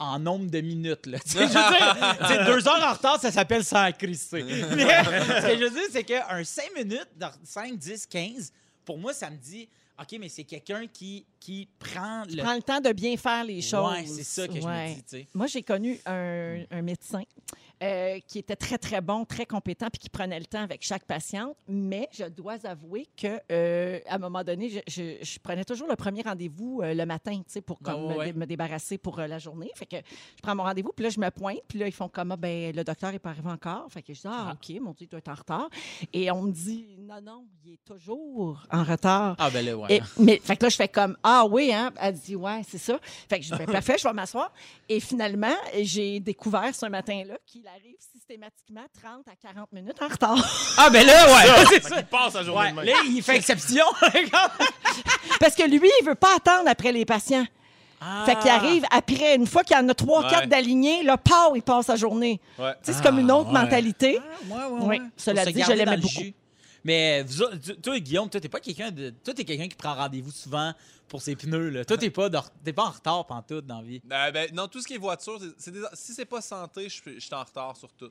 en nombre de minutes. Là. [LAUGHS] Tu sais, je veux dire, [LAUGHS] deux heures en retard, ça s'appelle sans crisser. [LAUGHS] Mais ce que je veux dire, c'est qu'un 5 minutes, dans 5, 10, 15, pour moi, ça me dit, OK, mais c'est quelqu'un qui, qui prend le... Prends le temps de bien faire les choses. Ouais, c'est ça que je me dis. Moi, j'ai connu un, un médecin euh, qui était très, très bon, très compétent, puis qui prenait le temps avec chaque patiente. Mais je dois avouer que euh, à un moment donné, je, je- je prenais toujours le premier rendez-vous euh, le matin, tu sais, pour Ah, comme, ouais, me, ouais. dé- me débarrasser pour euh, la journée. Fait que je prends mon rendez-vous, puis là, je me pointe, puis là, ils font comme, ah, ben, le docteur n'est pas arrivé encore. Fait que je dis, ah, Ah. OK, mon Dieu, il doit être en retard. Et on me dit, non, non, il est toujours en retard. Ah, ben là, ouais. Et- mais fait que là, je fais comme Ah oui, hein? Elle dit Ouais, c'est ça. Fait que je dis Ben, [LAUGHS] Parfait, je vais m'asseoir. Et finalement, j'ai découvert ce matin-là qu'il arrive systématiquement 30 à 40 minutes en retard. Ah, ben là, ouais. c'est Fait ça. qu'il passe la journée Ouais, de même. là, il fait exception. [LAUGHS] Parce que lui, il veut pas attendre après les patients. Ah. Fait qu'il arrive après, une fois qu'il y en a trois, quatre d'alignés, là, pow, il passe la journée. Ouais. Tu sais, c'est comme une autre ouais. mentalité. Ouais, ouais, cela se dit, je garder l'aimais dans le beaucoup. jus. Mais vous autres, tu- toi, Guillaume, toi, t'es pas quelqu'un de. Toi, t'es quelqu'un qui prend rendez-vous souvent pour ses pneus. Là. Toi, t'es pas, pas en retard pantoute dans la vie. Euh, ben, non, tout ce qui est voiture, c'est- des- si c'est pas santé, je suis en retard sur tout.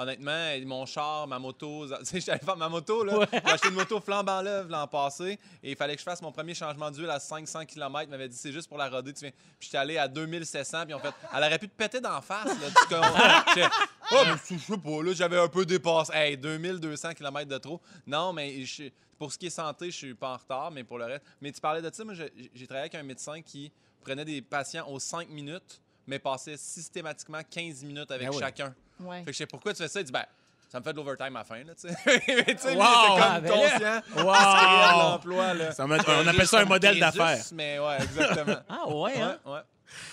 Honnêtement, mon char, ma moto, [LAUGHS] j'allais faire ma moto, là. J'ai acheté une moto flambant neuve l'an passé et il fallait que je fasse mon premier changement d'huile à 500 km. Il m'avait dit, c'est juste pour la roder, tu viens. Puis j'étais allé à 2700, puis en fait, elle aurait pu te péter d'en face, là. Tu [LAUGHS] oh, mais je sais pas, là, j'avais un peu dépassé. Hey, 2200 km de trop. Non, mais je- pour ce qui est santé, je suis pas en retard, mais pour le reste. Mais tu parlais de ça, moi, j'ai travaillé avec un médecin qui prenait des patients aux 5 minutes, mais passait systématiquement 15 minutes avec Ben oui. chacun. Ouais. Fait que je sais pourquoi tu fais ça? Il dit, ben, ça me fait de l'overtime à la fin, là, tu sais. Mais [LAUGHS] tu sais, Wow! c'est Ah, comme ben conscient. Wow! [LAUGHS] L'emploi, là. Ça met- on appelle ça un modèle d'affaires. Mais ouais, exactement. [LAUGHS] Ah, ouais, hein? Ouais, ouais.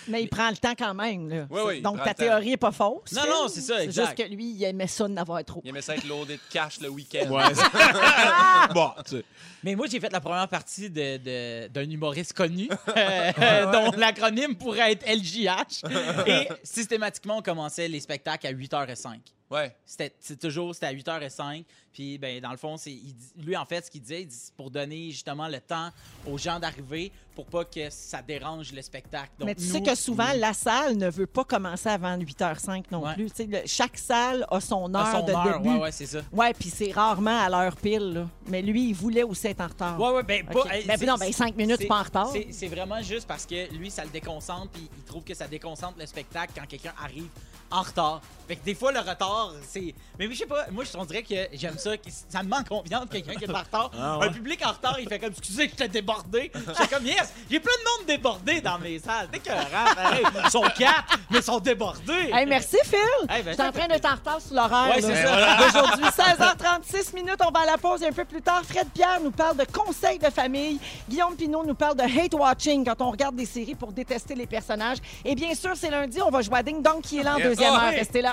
Mais il prend le temps quand même. Là. Oui, oui, il Donc, ta théorie n'est pas fausse. Non, non, c'est ça, C'est exact. juste que lui, il aimait ça de n'avoir trop. Il aimait ça être loadé de cash le week-end. Ouais. [LAUGHS] bon, tu sais. Mais moi, j'ai fait la première partie de- de- d'un humoriste connu, [LAUGHS] euh, dont l'acronyme pourrait être LJH. Et systématiquement, on commençait les spectacles à 8h05. Ouais. C'était c'est toujours c'était à 8h05. Puis, ben, dans le fond, c'est lui, en fait, ce qu'il disait, il dit, c'est pour donner justement le temps aux gens d'arriver pour pas que ça dérange le spectacle. Donc, Mais tu nous- sais que souvent, la salle ne veut pas commencer avant 8h05 non Ouais. plus. Tu sais, le- chaque salle a son heure son de heure, début. ouais, ouais, c'est ça. Ouais, puis c'est rarement à l'heure pile. là. Mais lui, il voulait aussi être en retard. Ouais, ouais, ben, OK. pas- Ben, c'est- non, ben, cinq minutes, c'est- pas en retard. c'est- C'est vraiment juste parce que lui, ça le déconcentre, puis il trouve que ça déconcentre le spectacle quand quelqu'un arrive en retard. Fait que des fois, le retard, c'est. Mais je sais pas, moi, je on dirait que j'aime ça, que ça me manque confiance, quelqu'un qui est en retard. Ah ouais. Un public en retard, il fait comme, excusez, je t'ai débordé. J'étais comme, yes, j'ai plein de monde débordé dans mes salles. T'es pareil. Ils sont quatre, mais ils sont débordés. Hey, merci, Phil. Hey, ben, Je suis en train fait d'être en retard sur l'horaire. Ouais, c'est ça. [LAUGHS] D'aujourd'hui, 16h36 minutes. On va à la pause et un peu plus tard. Fred Pierre nous parle de conseils de famille. Guillaume Pinot nous parle de hate watching quand on regarde des séries pour détester les personnages. Et bien sûr, c'est lundi. On va jouer à Ding Dong qui est là en Yes. Deuxième Oh, heure. hey. Restez là.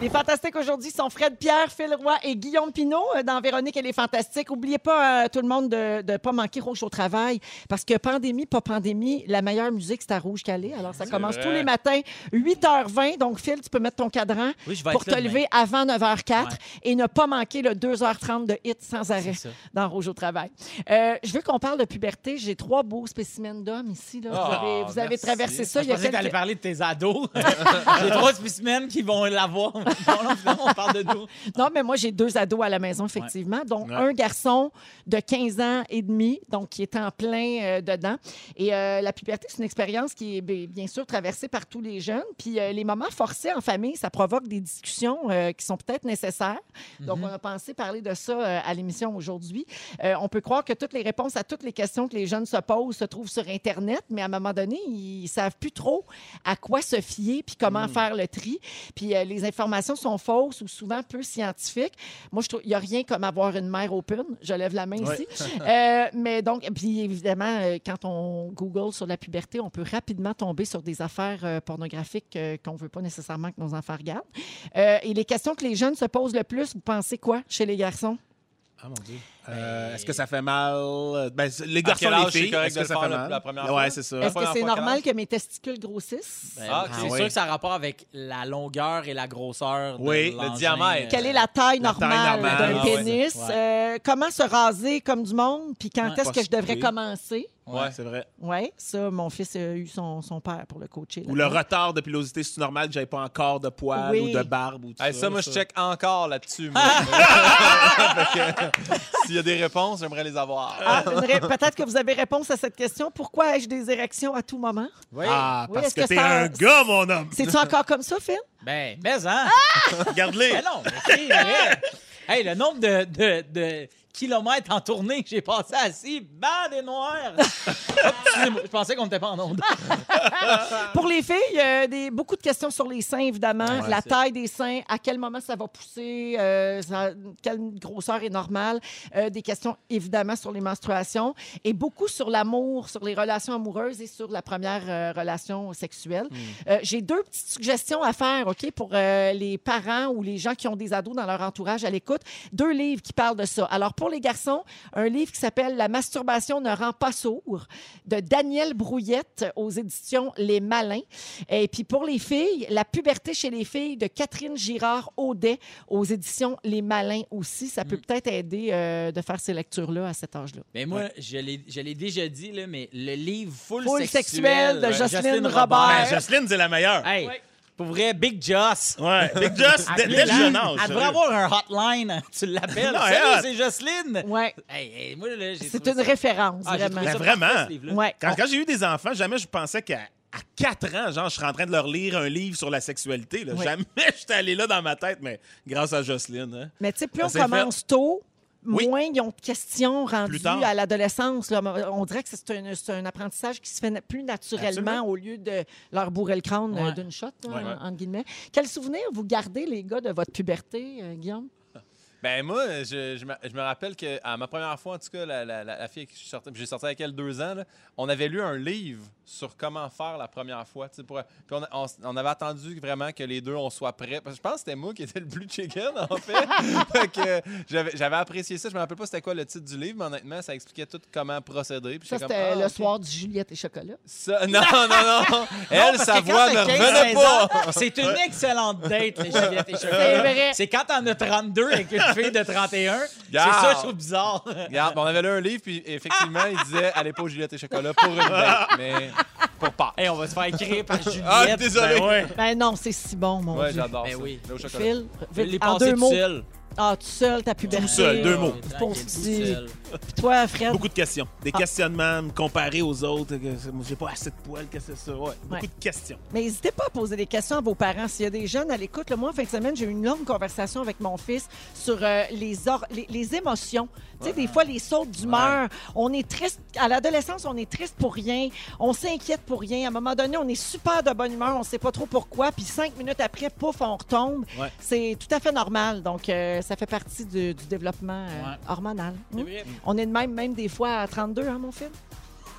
Les fantastiques aujourd'hui sont Fred Pierre, Phil Roy et Guillaume Pinot euh, dans Véronique et les fantastiques. Oubliez pas, euh, tout le monde, de ne pas manquer Rouge au travail parce que pandémie, pas pandémie, la meilleure musique, c'est à Rouge Calais. Alors, ça commence vrai. tous les matins, 8h20. Donc, Phil, tu peux mettre ton cadran Oui, je vais pour là te demain. lever avant 9h04 Ouais. et ne pas manquer le 2h30 de hit sans arrêt dans Rouge au travail. Euh, je veux qu'on parle de puberté. J'ai trois beaux spécimens d'hommes ici. Là. vous Ah, avez, vous avez traversé ça. Je Il y a pensais que parler de tes ados. [LAUGHS] J'ai trois spécimens qui vont l'avoir. [LAUGHS] Non, non, on parle de nous. Non, mais moi, j'ai deux ados à la maison, effectivement, dont Ouais. un garçon de 15 ans et demi, donc qui est en plein euh, dedans. Et euh, la puberté, c'est une expérience qui est bien bien sûr traversée par tous les jeunes. Puis euh, les moments forcés en famille, ça provoque des discussions euh, qui sont peut-être nécessaires. Donc, on a pensé parler de ça euh, à l'émission aujourd'hui. Euh, on peut croire que toutes les réponses à toutes les questions que les jeunes se posent se trouvent sur Internet, mais à un moment donné, ils savent plus trop à quoi se fier puis comment faire le tri. Puis euh, les informations sont fausses ou souvent peu scientifiques. Moi, je trouve il n'y a rien comme avoir une mère open. Je lève la main Ouais. ici. Euh, mais donc, puis évidemment, euh, quand on Google sur la puberté, on peut rapidement tomber sur des affaires pornographiques qu'on ne veut pas nécessairement que nos enfants regardent. Et les questions que les jeunes se posent le plus, vous pensez quoi chez les garçons? Ah mon Dieu. Euh, Est-ce que ça fait mal? Ben, les garçons, les filles, est-ce que ça fait mal? la première Ouais, c'est ça. Est-ce que c'est normal que mes testicules grossissent? Ben, Ah, c'est ok. sûr Oui. que ça a rapport avec la longueur et la grosseur de Oui, le diamètre. Quelle est la taille La normale normale, d'un ah pénis? Ouais. Euh, comment se raser comme du monde? Puis quand Ouais. est-ce que je devrais Oui. commencer? Ouais, c'est vrai. Oui, ça, mon fils a eu son, son père pour le coacher. Ou le retard de pilosité, c'est normal que j'avais pas encore de poils Oui. ou de barbe ou tout Hey, ça? ça, moi, je check encore là-dessus. [LAUGHS] S'il y a des réponses, j'aimerais les avoir. Ah, ré- Peut-être que vous avez réponse à cette question. Pourquoi ai-je des érections à tout moment? Oui. Ah, Oui, parce que, que t'es c'est un- un gars, mon homme. C'est-tu encore comme ça, Phil? Ben, mais hein? Regarde-les. Ben non, mais. [LAUGHS] Hey, le nombre de, de, de kilomètres en tournée que j'ai passé assis, bande et noir. [LAUGHS] Excusez-moi, je pensais qu'on n'était pas en onde. [LAUGHS] Pour les filles, euh, des, beaucoup de questions sur les seins, évidemment. Ouais, la taille des seins, à quel moment ça va pousser, euh, ça- quelle grosseur est normale. Euh, des questions, évidemment, sur les menstruations. Et beaucoup sur l'amour, sur les relations amoureuses et sur la première euh, relation sexuelle. Hmm. J'ai deux petites suggestions à faire, OK, pour les parents ou les gens qui ont des ados dans leur entourage à l'écoute. Deux livres qui parlent de ça. Alors, pour les garçons, un livre qui s'appelle La masturbation ne rend pas sourd de Daniel Brouillette aux éditions Les Malins. Et puis pour les filles, La puberté chez les filles de Catherine Girard-Audet aux éditions Les Malins aussi. Ça peut peut-être aider euh, de faire ces lectures-là à cet âge-là. Mais moi, je l'ai je l'ai déjà dit, là, mais le livre Full, Full sexuel, sexuel de euh, Jocelyne Ben, Robert. Jocelyne, c'est la meilleure. Hey, pour vrai, Big Joss. Ouais. [LAUGHS] Big Just, dès, dès le jeune âge. Elle devrait sérieux. avoir un hotline. Tu l'appelles. Non, Salut, elle- c'est Jocelyne. Ouais, Hey, hey, moi, là, j'ai c'est trouvé une ça- référence, Ah, j'ai vraiment. trouvé ça Ben, vraiment. parfait, ce livre-là. Ouais. Quand, quand j'ai eu des enfants, jamais je pensais qu'à à 4 ans, genre, je serais en train de leur lire un livre sur la sexualité. là. Jamais [LAUGHS] j'étais allé là dans ma tête, mais grâce à Jocelyne. hein. Mais tu sais, plus on commence tôt, Oui. moins ils ont de questions rendues à l'adolescence. On dirait que c'est un, apprentissage qui se fait plus naturellement Absolument. au lieu de leur bourrer le crâne euh, Ouais. d'une shot, Ouais. en- entre guillemets. Quel souvenir vous gardez, les gars, de votre puberté, euh, Guillaume? Ben moi, je, je me, je me rappelle que à ma première fois, en tout cas, la, la- la- la fille avec qui je suis sorti- j'ai sorti avec elle deux ans, là, on avait lu un livre sur comment faire la première fois. Pour, puis on, on- on avait attendu vraiment que les deux on soit prêts. Parce que je pense que c'était moi qui étais le blue chicken, en fait. [LAUGHS] Fait que j'avais, j'avais apprécié ça. Je me rappelle pas c'était quoi le titre du livre, mais honnêtement, ça expliquait tout comment procéder. Puis Ça, c'était comme, ah, le soir du Juliette et chocolat. Ça- [LAUGHS] non, non, non. Elle, sa que voix ne 15, revenait 16 pas. ans, C'est une excellente date, les [LAUGHS] Juliette et C'est Chocolat. vrai. C'est quand t'en as 32 avec une fille de 31. C'est ça, je trouve bizarre. Regarde, on avait lu un livre, puis effectivement, il disait Allez pas au Juliette et Chocolat pour une date, mais pour pas. Hey, on va se faire écrire par Juliette. Ah, désolé. Ben ouais. Ben non, c'est si bon, mon Ouais, Dieu. j'adore Ben ça. oui. Le au chocolat. Phil, vite, en deux mots. seul. Ah, tout seul, ta puberté. Tout seul, deux mots. Puis toi, Fred? Beaucoup de questions. Des Ah. questionnements, me comparer aux autres. J'ai pas assez de poils, que c'est ça. Ouais. Beaucoup Ouais. de questions. Mais n'hésitez pas à poser des questions à vos parents. S'il y a des jeunes à l'écoute, moi, en fin de semaine, j'ai eu une longue conversation avec mon fils sur euh, les, or- les, les émotions. Tu sais, des fois, les sautes d'humeur. On est triste. À l'adolescence, on est triste pour rien. On s'inquiète pour rien. À un moment donné, on est super de bonne humeur. On sait pas trop pourquoi. Puis cinq minutes après, pouf, on retombe. Ouais. C'est tout à fait normal. Donc, euh, ça fait partie du, du développement euh, Ouais. hormonal. Hmm? On est de même, même des fois à 32, hein, mon fils?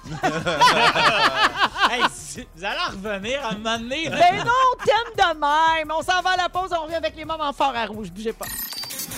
[LAUGHS] Hey, vous allez en revenir à un moment donné. Ben non, on t'aime de même. On s'en va à la pause, on revient avec les moments forts à rouge. Bougez pas.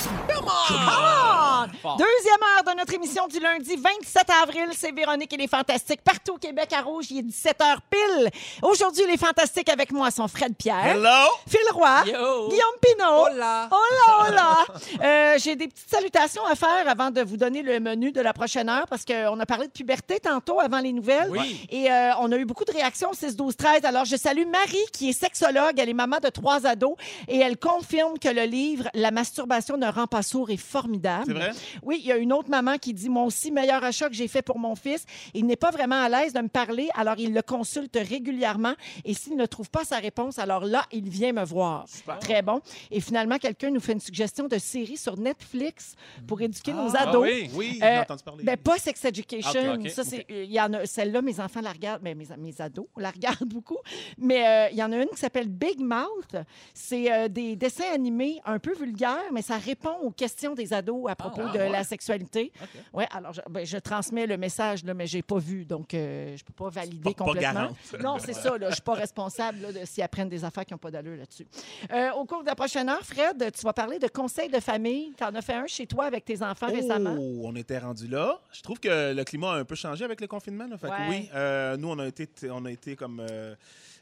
Come on! on. Fort. Deuxième heure de notre émission du lundi 27 avril. C'est Véronique et les Fantastiques. Partout au Québec à Rouge, il est 17h pile. Aujourd'hui, les Fantastiques avec moi sont Fred Pierre, Hello! Phil Roy, Yo! Guillaume Pinot. Hola! Hola, hola! [LAUGHS] Euh, J'ai des petites salutations à faire avant de vous donner le menu de la prochaine heure parce qu'on a parlé de puberté tantôt avant les nouvelles. Oui. Et euh, on a eu beaucoup de réactions au 6, 12, 13. Alors, je salue Marie qui est sexologue. Elle est maman de trois ados et elle confirme que le livre La masturbation ne rend pas sourd est formidable. C'est vrai? Oui, il y a une autre maman qui dit Moi aussi, meilleur achat que j'ai fait pour mon fils. Il n'est pas vraiment à l'aise de me parler, alors il le consulte régulièrement. Et s'il ne trouve pas sa réponse, alors là, il vient me voir. Très bon. Et finalement, quelqu'un nous fait une suggestion de série sur Netflix pour éduquer nos Ah ados. oui. Oui, Euh, j'ai entendu parler. Ben, pas Sex Education. Ça, c'est, y en a, celle-là, mes enfants la regardent, ben, mes, mes ados la regardent [LAUGHS] beaucoup. Mais euh, il y en a une qui s'appelle Big Mouth. C'est euh, des dessins animés un peu vulgaires, mais ça répond aux questions des ados à propos ah, de ouais. la sexualité. Ouais, alors, je, ben, je transmets le message, là, mais j'ai pas vu, donc euh, je peux pas valider Pas- pas complètement. garante. non, c'est ça. Là, je suis pas responsable là, de, s'ils apprennent des affaires qui n'ont pas d'allure là-dessus. Euh, au cours de la prochaine heure, Fred, tu vas parler de conseils de famille. Tu en as fait un chez toi avec tes enfants récemment? Oh, on était rendu là. Je trouve que le climat a un peu changé avec le confinement. là. Fait que Ouais. oui, euh, nous, on a été, on a été comme euh,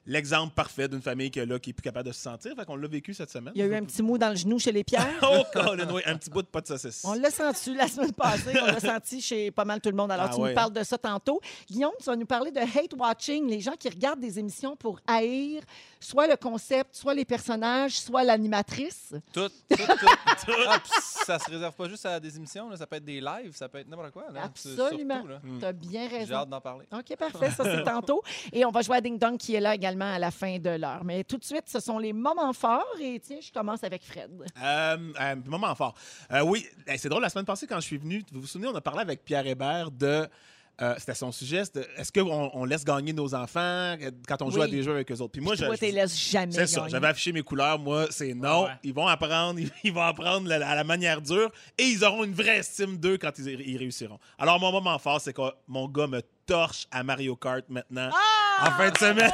l'exemple parfait d'une famille qui, est là, qui est plus capable de se sentir. Fait qu'on l'a vécu cette semaine. Il y a eu un petit mot dans le genou chez les pierres. [LAUGHS] Oh, Colin, oui, un petit bout de pas de saucisse. On l'a senti la semaine passée, on l'a senti chez pas mal tout le monde. Alors, Ah tu ouais. nous parles de ça tantôt. Guillaume, tu vas nous parler de hate watching, les gens qui regardent des émissions pour haïr soit le concept, soit les personnages, soit l'animatrice. Tout, tout, tout. Ah, puis ça se réserve pas juste à des émissions, là. ça peut être des lives, ça peut être n'importe quoi. Là. Absolument. Tu as bien J'ai raison. hâte d'en parler. OK, parfait. Ça, c'est tantôt. Et on va jouer à Ding Dong qui est là également à la fin de l'heure. Mais tout de suite, ce sont les moments forts. Et tiens, je commence avec Fred. Euh, euh, moment fort. Euh, oui, eh, c'est drôle, la semaine passée, quand je suis venu, vous vous souvenez, on a parlé avec Pierre Hébert de. euh, C'était son sujet. Est-ce qu'on on laisse gagner nos enfants quand on joue Oui. à des jeux avec eux autres? Puis moi, je- Toi, je- tu les laisses jamais. C'est ça. gagner. J'avais affiché mes couleurs. Moi, c'est non. Ouais. Ils vont apprendre. [LAUGHS] Ils vont apprendre à la manière dure et ils auront une vraie estime d'eux quand ils, ils réussiront. Alors, mon moment fort, c'est que mon gars me torche à Mario Kart maintenant. En fin de semaine.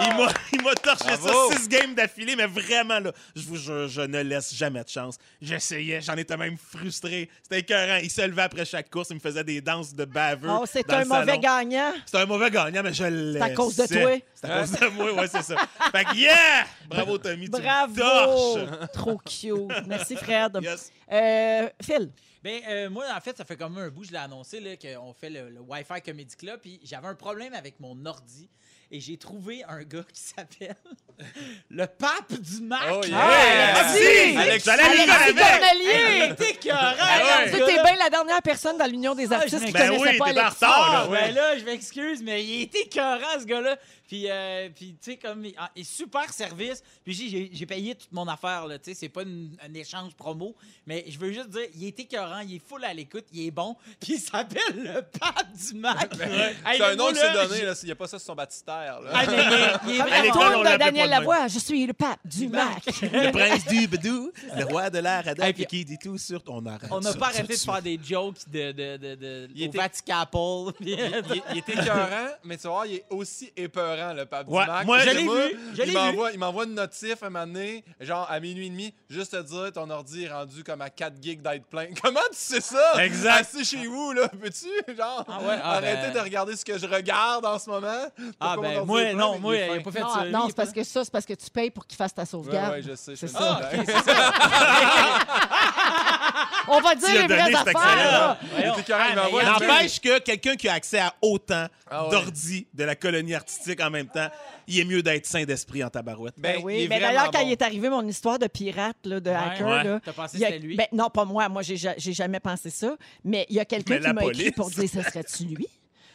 Il m'a- Il m'a torché Bravo. ça six games d'affilée, mais vraiment, là, je vous jure, je ne laisse jamais de chance. J'essayais, j'en étais même frustré. C'était écœurant. Il se levait après chaque course, il me faisait des danses de baveux. Oh, c'est un mauvais gagnant. C'est un mauvais gagnant, mais je l'ai. à cause de toi. C'est à cause de moi, ouais, c'est ça. Fait que, yeah! Bravo, Tommy. Bravo! torches. Trop cute. Merci, Fred. Yes. Euh, Phil. Ben, euh, moi, en fait, ça fait comme un bout, je l'ai annoncé, là, qu'on fait le, le Wi-Fi Comedy Club, puis j'avais un problème avec mon ordi, et j'ai trouvé un gars qui s'appelle [LAUGHS] le pape du Mac. Oh, yeah! Merci! Alex, j'allais aller Alexis avec. Cornelier! Il était écœurant, Ah ouais. Tu sais, t'es bien la dernière personne dans l'Union des Ah, artistes je qui Ben connaissait oui, pas Alexis. retard, là. Ah, ouais. ben là, je m'excuse, mais il était écœurant, ce gars-là. Puis, euh, puis tu sais, comme, il, ah, il est super service. Puis, j'ai- payé toute mon affaire, là. Tu sais, c'est pas une- un échange promo. Mais je veux juste dire, il est écœurant, il est full à l'écoute, il est bon. [LAUGHS] Puis, il s'appelle le pape du Mac. Hey, C'est un nom s'est là, donné, j'ai- là. Il n'y a pas ça sur son baptistère. Là. Ah, mais il est- il est Comme À la vraiment tourne de Daniel. Lavoie. Je suis le pape du Mac. [LAUGHS] Le prince du Bedou, le roi de la radar, Hey, puis puis- qui dit tout sur ton arrêt. On n'a pas arrêté de faire des jokes de, de, de, au était- Vatican Apple. Il, il- il est écœurant, mais tu vas voir, il est aussi épeurant, le pape Ouais, du Mac. moi, je l'ai vu, je l'ai il m'envoie- Il m'envoie une notif un moment donné, genre à minuit et demi, juste te dire ton ordi est rendu comme à 4 gigs d'être plein. [LAUGHS] Comment tu sais ça? Exact. Assis chez vous, là, peux-tu, genre, Ah ouais, ah arrêter ben- de regarder ce que je regarde en ce moment? Ah, Pourquoi ben, moi, plein, non, moi, il pas fait Non, ça. non c'est parce que ça, c'est parce que tu payes pour qu'il fasse ta Ouais, sauvegarde. ouais, je sais. je C'est fais ça. [LAUGHS] On va dire les donné, vraies affaires. Ah, N'empêche que quelqu'un qui a accès à autant Ah ouais. d'ordi de la colonie artistique en même temps, il est mieux d'être sain d'esprit en tabarouette. Ben Ben, oui, mais d'ailleurs, quand bon. il est arrivé mon histoire de pirate, là, de hacker, Ouais. là, T'as pensé a- que c'était lui? ben, non, pas moi. Moi, j'ai ja- j'ai jamais pensé ça. Mais il y a quelqu'un qui m'a écrit pour dire ce serait-tu lui?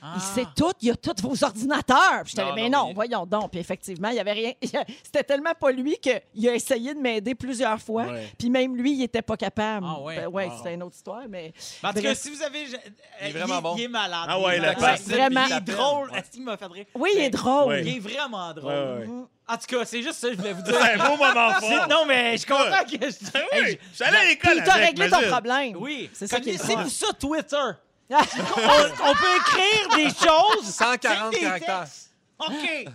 Ah. Il sait tout, il a tous vos ordinateurs. Puis j'étais là, mais non, voyons donc. Puis effectivement, il y avait rien. [LAUGHS] C'était tellement pas lui qu'il a essayé de m'aider plusieurs fois. Ouais. Puis même lui, il était pas capable. Ah ouais? Ben ouais, c'était une autre histoire, mais. En tout cas, Bref. si vous avez. euh, Il est vraiment bon. Il est malade. Ah ouais, il est. Ouais, Vraiment. Il est drôle. Est-ce qu'il m'a fait rire? Oui, il est Mais- drôle. Il est vraiment drôle. Ouais, ouais. En tout cas, c'est juste ça que je voulais vous [LAUGHS] dire. C'est un beau moment fort. Non, mais je comprends que. Ah [LAUGHS] Hey, oui, je- j'allais à l'école Puis t'as réglé ton problème. Oui, C'est ça qui est Connaissez-vous fun. ça, Twitter? On, on peut écrire des choses. [LAUGHS] 140 c'est des caractères. textes. OK.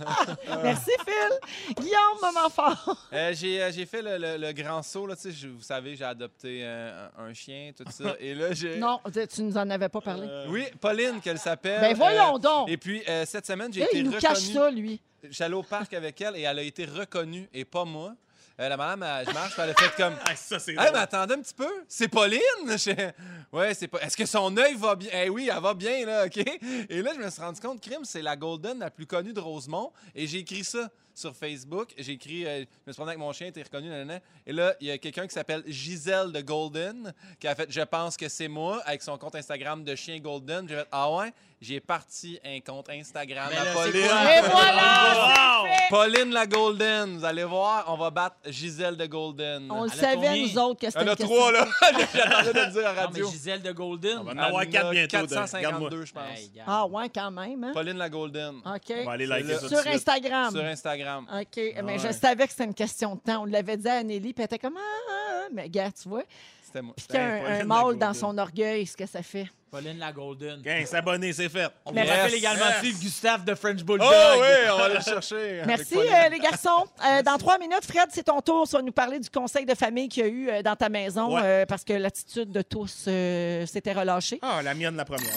Merci, Phil. Guillaume, moment fort. Euh, j'ai, euh, j'ai fait le, le- le grand saut, là, tu sais, je- vous savez, j'ai adopté euh, un, un chien, tout ça. Et là, j'ai... Non, tu nous en avais pas parlé. Euh, Oui, Pauline, qu'elle s'appelle. ben voyons Euh, donc. Et puis, euh, cette semaine, j'ai Là, été il nous reconnue. cache ça, lui. J'allais au parc avec elle et elle a été reconnue et pas moi. Euh, la madame, elle- je marche, elle a fait comme. [LAUGHS] Ah, ça, c'est Hey, mais attendez un petit peu, c'est Pauline! [LAUGHS] Je- Ouais, c'est pas. Est-ce que son œil va bien? Eh oui, elle va bien, là, OK? Et là, je me suis rendu compte, Crime, c'est la Golden la plus connue de Rosemont. Et j'ai écrit ça sur Facebook. J'ai écrit, euh, je me suis promené avec mon chien, t'es reconnu, nanana. Et là, il y a quelqu'un qui s'appelle Gisèle de Golden qui a fait Je pense que c'est moi avec son compte Instagram de chien Golden. J'ai fait Ah ouais? J'ai parti un compte Instagram Mais à Pauline. Et voilà, [LAUGHS] Wow! Pauline la Golden. Vous allez voir, on va battre Gisèle de Golden. On le a savait, combien? nous autres, que c'était Elle une a question. trois, là. [LAUGHS] J'attendais de le dire à Non, mais radio. Gisèle de Golden. On va en avoir en quatre a bientôt. de- regarde-moi. 452, je pense. Hey. Ah ouais, quand même, hein? Pauline la Golden. OK. On va aller liker ça tout de Sur. Instagram. Sur Instagram. OK. Mais Ouais. je savais que c'était une question de temps. On l'avait dit à Anneli, puis elle était comme Ah, ah, ah. Mais regarde, tu vois, C'était moi. piquer un, un mâle dans son orgueil, ce que ça fait. Pauline la Golden. 15 abonnés, c'est fait. On Merci. vous rappelle également Yes. suivre Gustave de French Bulldog. Oh oui, on va aller le chercher. Merci, euh, les garçons. Euh, dans trois minutes, Fred, c'est ton tour. Tu vas nous parler du conseil de famille qu'il y a eu euh, dans ta maison Ouais. euh, parce que l'attitude de tous euh, s'était relâchée, Ah, la mienne, la première.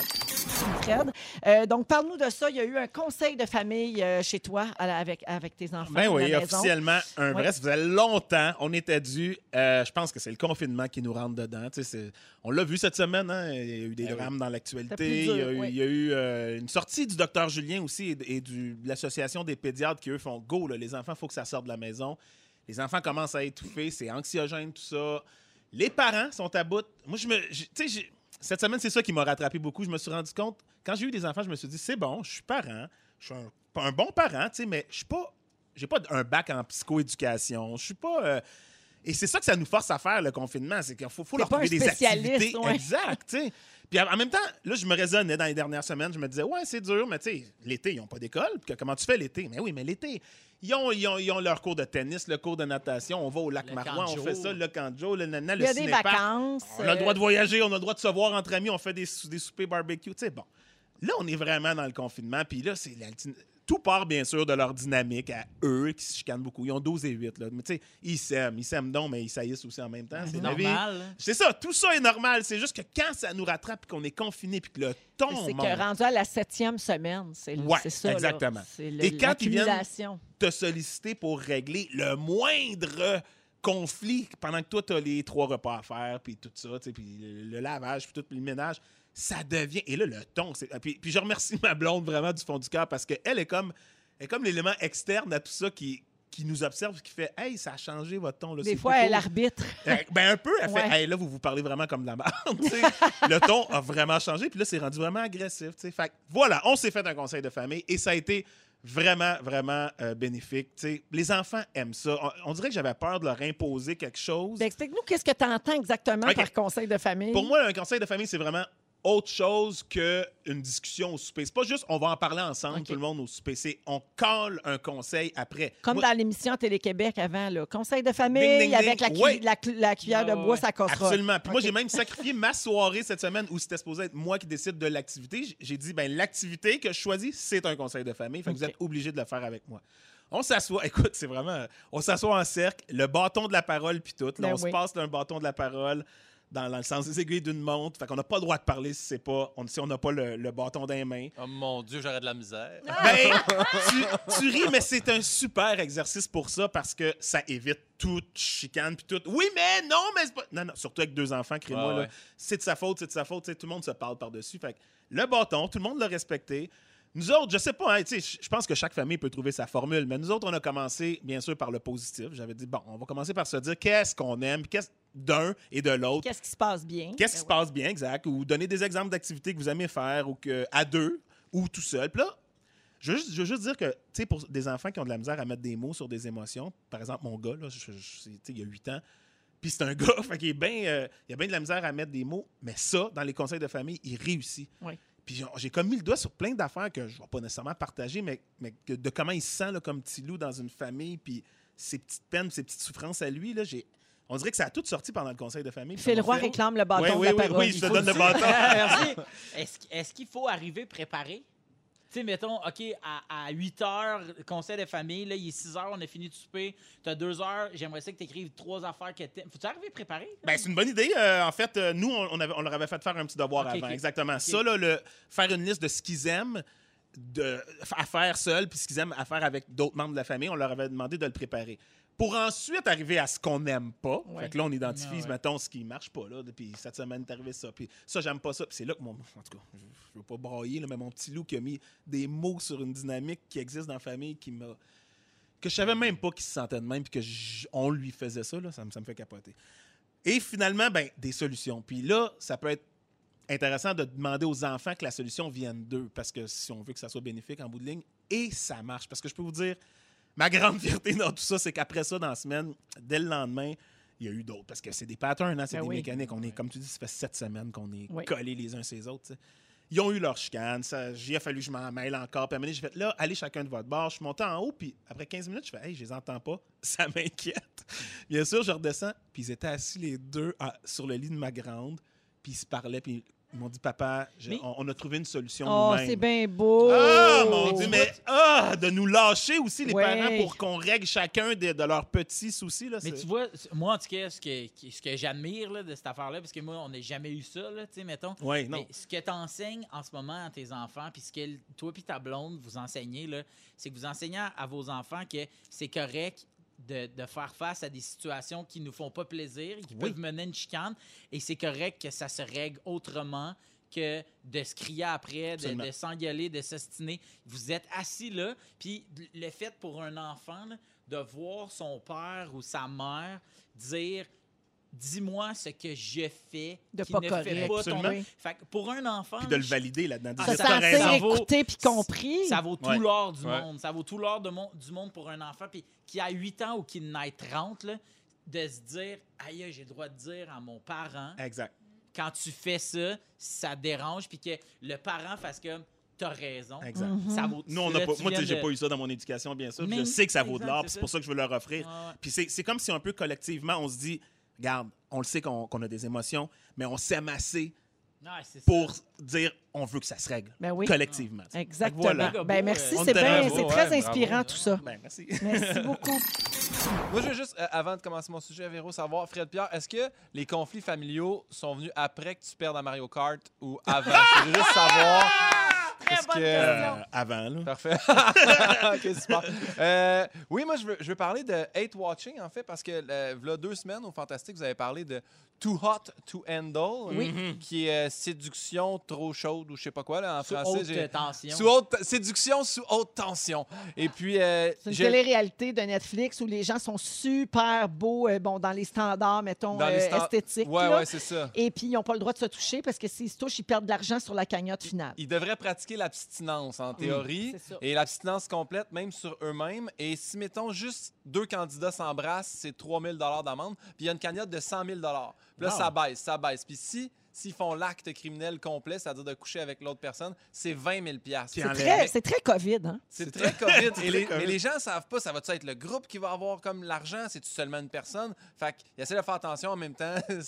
Fred. Euh, donc, parle-nous de ça. Il y a eu un conseil de famille euh, chez toi la- avec, avec tes enfants. Ben oui, officiellement, un vrai. Ça faisait longtemps, on était dû. euh, je pense que c'est le confinement qui nous rentre dedans. Tu sais, c'est- on l'a vu cette semaine, hein, il y a eu des Ben drames dans l'actualité. Il y a eu, oui. il y a eu, une sortie du docteur Julien aussi et, et du- de l'Association des pédiatres qui, eux, font go, là, les enfants, il faut que ça sorte de la maison. Les enfants commencent à étouffer, c'est anxiogène, tout ça. Les parents sont à bout. Moi, je me. Tu sais, j'ai- cette semaine, c'est ça qui m'a rattrapé beaucoup. Je me suis rendu compte, quand j'ai eu des enfants, je me suis dit, c'est bon, je suis parent, je suis un, bon parent, tu sais, mais je suis pas. J'ai pas un bac en psychoéducation. Je suis pas. euh, et c'est ça que ça nous force à faire, le confinement. C'est qu'il faut, faut leur trouver des activités. ouais. Exact, tu sais. Puis en même temps, là, je me raisonnais dans les dernières semaines. Je me disais, ouais, c'est dur, mais tu sais, l'été, ils n'ont pas d'école. Comment tu fais l'été? Mais oui, mais l'été, ils ont, ils, ont, ils ont leur cours de tennis, le cours de natation. On va au lac Marois, on fait ça, le jour, le nana, Il le y a des vacances. On a le droit de euh, voyager, on a le droit de se voir entre amis, on fait des, des soupers barbecue. Tu sais, bon. Là, on est vraiment dans le confinement. Puis là, c'est la- tout part, bien sûr, de leur dynamique à eux, qui se chicanent beaucoup. Ils ont 12 et 8. Là. Mais tu sais, ils s'aiment. Ils s'aiment donc, mais ils saillissent aussi en même temps. C'est normal. hein. C'est ça, tout ça est normal. C'est juste que quand ça nous rattrape et qu'on est confiné puis que le ton C'est que rendu à la septième semaine, c'est Ouais, ça. exactement. Le- Et quand ils viennent- te solliciter pour régler le moindre conflit pendant que toi, tu as les trois repas à faire, puis tout ça, tu sais, puis le, le lavage, puis tout, puis le ménage, ça devient... Et là, le ton, c'est... Puis, puis je remercie ma blonde vraiment du fond du cœur parce qu'elle est comme, elle est comme l'élément externe à tout ça qui, qui nous observe, qui fait « Hey, ça a changé votre ton. Là, Des fois, elle cool. arbitre. Euh, Ben un peu, elle fait. Hey, là vous vous parlez vraiment comme de la merde. [LAUGHS] Le ton a vraiment changé puis là c'est rendu vraiment agressif, tu sais. Fait que, voilà, on s'est fait un conseil de famille et ça a été vraiment vraiment euh, bénéfique. Les enfants aiment ça. On, on dirait que j'avais peur de leur imposer quelque chose. Ben, Explique-nous qu'est-ce que tu entends exactement par conseil de famille? Pour moi, un conseil de famille c'est vraiment autre chose qu'une discussion au souper. C'est pas juste on va en parler ensemble tout le monde au souper, c'est on colle un conseil après. Comme Moi- dans l'émission Télé-Québec avant, là. conseil de famille Ding, ding, ding. avec la, cu- Ouais. la cu- la cuillère de Ah, bois, ouais. ça cassera. Absolument. Puis moi, OK. j'ai même [LAUGHS] sacrifié ma soirée cette semaine où c'était supposé être moi qui décide de l'activité. J'ai dit, ben l'activité que je choisis, c'est un conseil de famille. Fait que vous êtes obligés de le faire avec moi. On s'assoit, [LAUGHS] écoute, c'est vraiment. On s'assoit en cercle, le bâton de la parole, puis tout. Là, Ben on se passe d'un bâton de la parole dans, dans le sens des aiguilles d'une montre. Fait qu'on n'a pas le droit de parler si c'est pas. On, si on n'a pas le, le bâton dans les mains. Oh mon Dieu, j'aurais de la misère. Ben, tu, tu ris, mais c'est un super exercice pour ça parce que ça évite toute chicane puis tout. Oui, mais non, mais c'est pas. Non, non, surtout avec deux enfants, crée-moi, ouais. C'est de sa faute, c'est de sa faute. Tout le monde se parle par-dessus. Fait que le bâton, tout le monde l'a respecté. Nous autres, je sais pas, hein, je pense que chaque famille peut trouver sa formule, mais nous autres, on a commencé, bien sûr, par le positif. J'avais dit, bon, on va commencer par se dire qu'est-ce qu'on aime, qu'est-ce d'un et de l'autre. Qu'est-ce qui se passe bien? Qu'est-ce qui Ben se passe bien, exact? Ou donner des exemples d'activités que vous aimez faire ou que à deux ou tout seul. Puis là, je veux juste, je veux juste dire que, tu sais, pour des enfants qui ont de la misère à mettre des mots sur des émotions, par exemple, mon gars, là, je- je- il y a 8 ans, puis c'est un [LAUGHS] gars, fait qu'il est euh, il a bien de la misère à mettre des mots, mais ça, dans les conseils de famille, il réussit. Oui. Puis j'ai- comme mis le doigt sur plein d'affaires que je ne vais pas nécessairement partager, mais, mais que- de comment il se sent là, comme petit loup dans une famille, puis ses petites peines, ses petites souffrances à lui, là, j'ai... On dirait que ça a tout sorti pendant le conseil de famille. Phil Roy fait- réclame le bâton Oui, de oui, la oui, je te donne le bâton. [LAUGHS] Merci. Est-ce est-ce qu'il faut arriver préparé? Tu sais, mettons, OK, à, à 8 heures, conseil de famille, là, il est 6 heures, on a fini de souper. Tu as 2 heures, j'aimerais ça que tu écrives trois affaires que t'aimes. Faut-tu arriver préparé? Ben, c'est une bonne idée. Euh, en fait, euh, nous, on, avait- on leur avait fait faire un petit devoir avant. Exactement. Ça, là, le, faire une liste de ce qu'ils aiment de, à faire seuls, puis ce qu'ils aiment à faire avec d'autres membres de la famille, on leur avait demandé de le préparer. Pour ensuite arriver à ce qu'on n'aime pas. Ouais. Fait que là, on identifie, Ah ouais. mettons, ce qui marche pas. Là, puis cette semaine, est arrivé ça. Puis ça, j'aime pas ça. Puis c'est là que mon. En tout cas, je, je veux pas brailler, là, mais mon petit loup qui a mis des mots sur une dynamique qui existe dans la famille qui m'a. que je savais même pas qu'il se sentait de même, puis que on lui faisait ça, là, ça, me- ça me fait capoter. Et finalement, ben, des solutions. Puis là, ça peut être intéressant de demander aux enfants que la solution vienne d'eux, parce que si on veut que ça soit bénéfique en bout de ligne, et ça marche. Parce que je peux vous dire, ma grande fierté dans tout ça, c'est qu'après ça, dans la semaine, dès le lendemain, il y a eu d'autres. Parce que c'est des patterns, hein, c'est Ben des oui. mécaniques. On est, comme tu dis, ça fait sept semaines qu'on est Oui. collés les uns ces autres. tu sais. Ils ont eu leur chicane. Ça, j'ai fallu que je m'en mêle encore. Puis à j'ai fait là, allez chacun de votre bord. Je suis monté en haut, puis après 15 minutes, je fais, hey, je les entends pas. [LAUGHS] Ça m'inquiète. Bien sûr, je redescends, puis ils étaient assis les deux à- sur le lit de ma grande, puis ils se parlaient, puis ils m'ont dit, papa, je- Mais- on, on a trouvé une solution Oh, c'est bien beau. Ah, mon Dieu, mais ah, de nous lâcher aussi, les Ouais. parents, pour qu'on règle chacun de, de leurs petits soucis. Là, Mais tu vois, moi, en tout cas, ce que, ce que j'admire de cette affaire-là, parce que moi, on n'a jamais eu ça, là, tu sais, mettons. Ouais, non. Mais ce que tu enseignes en ce moment à tes enfants, puis ce que toi puis ta blonde vous enseignez, là, c'est que vous enseignez à vos enfants que c'est correct de, de faire face à des situations qui nous font pas plaisir, qui peuvent mener une chicane, et c'est correct que ça se règle autrement que de se crier après, de, s'engueuler, de s'ostiner. Vous êtes assis là, puis le fait pour un enfant là, de voir son père ou sa mère dire dis-moi ce que je fais De qui pas ne correct. fait pas ton. Fait que pour un enfant Puis de le valider là-dedans. Ah, ça- ça vaut- écouté puis compris. ça vaut tout Ouais. l'or du Ouais. monde. Ça vaut tout l'or du monde pour un enfant. Puis qui a 8 ans ou qui en ait 30, là, de se dire Aïe, j'ai le droit de dire à mon parent, Exact. quand tu fais ça, ça dérange. Puis que le parent fasse comme T'as raison. Exact. Mhm. Ça vaut Nous, on là, n'a pas, moi, tu sais, viens j'ai de- pas eu ça dans mon éducation, bien sûr. Mais- je sais que ça vaut de l'or, c'est puis c'est ça. pour ça que je veux leur offrir. Puis c'est c'est comme si un peu collectivement, on se dit, regarde, on le sait qu'on a des émotions, mais on s'aime assez ça. pour dire, on veut que ça se règle Ben oui. collectivement. Exactement. Voilà. Ben, merci, On c'est bien, ouais, très bravo. inspirant tout ça. Ben, merci. [LAUGHS] Merci beaucoup. Moi, je veux juste, euh, avant de commencer mon sujet, Véro, savoir, Fred Pierre, est-ce que les conflits familiaux sont venus après que tu perdes à Mario Kart ou avant? je veux juste savoir. Très Parce bonne que- question. Euh, avant, là. Parfait. [LAUGHS] ok, super. Euh, oui, moi, je veux, je veux parler de hate watching, en fait, parce que euh, deux semaines au Fantastique, vous avez parlé de Too Hot to Handle, Oui. qui est euh, séduction trop chaude ou je sais pas quoi, là, en Sous français. haute tension. Sous haute, séduction sous haute tension. Et puis, euh, C'est une télé-réalité de Netflix où les gens sont super beaux, euh, bon, dans les standards, mettons, Dans les euh, esthétiques. Ouais, là. ouais, c'est ça. Et puis, ils n'ont pas le droit de se toucher parce que s'ils se touchent, ils perdent de l'argent sur la cagnotte finale. Ils devraient pratiquer l'abstinence en théorie c'est ça. et l'abstinence complète même sur eux-mêmes. Et si, mettons, juste deux candidats s'embrassent, c'est 3000 d'amende. Puis il y a une cagnotte de 100 000 Puis là, Wow. ça baisse, ça baisse. Puis si s'ils font l'acte criminel complet, c'est-à-dire de coucher avec l'autre personne, c'est 20 000 Puis C'est très, c'est très COVID, hein? C'est très COVID. [LAUGHS] Et les, mais les gens ne savent pas, ça va être le groupe qui va avoir comme l'argent? C'est-tu seulement une personne? Fait qu'ils essaient de faire attention en même temps. [LAUGHS]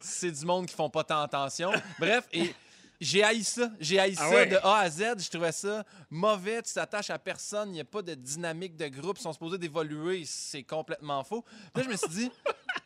C'est- du monde qui font pas tant attention. Bref, et j'ai haï ça. J'ai haï Ah ça ouais? de A à Z. Je trouvais ça mauvais. Tu t'attaches à personne. Il n'y a pas de dynamique de groupe. Ils sont supposés d'évoluer. C'est complètement faux. Puis là, je me suis dit,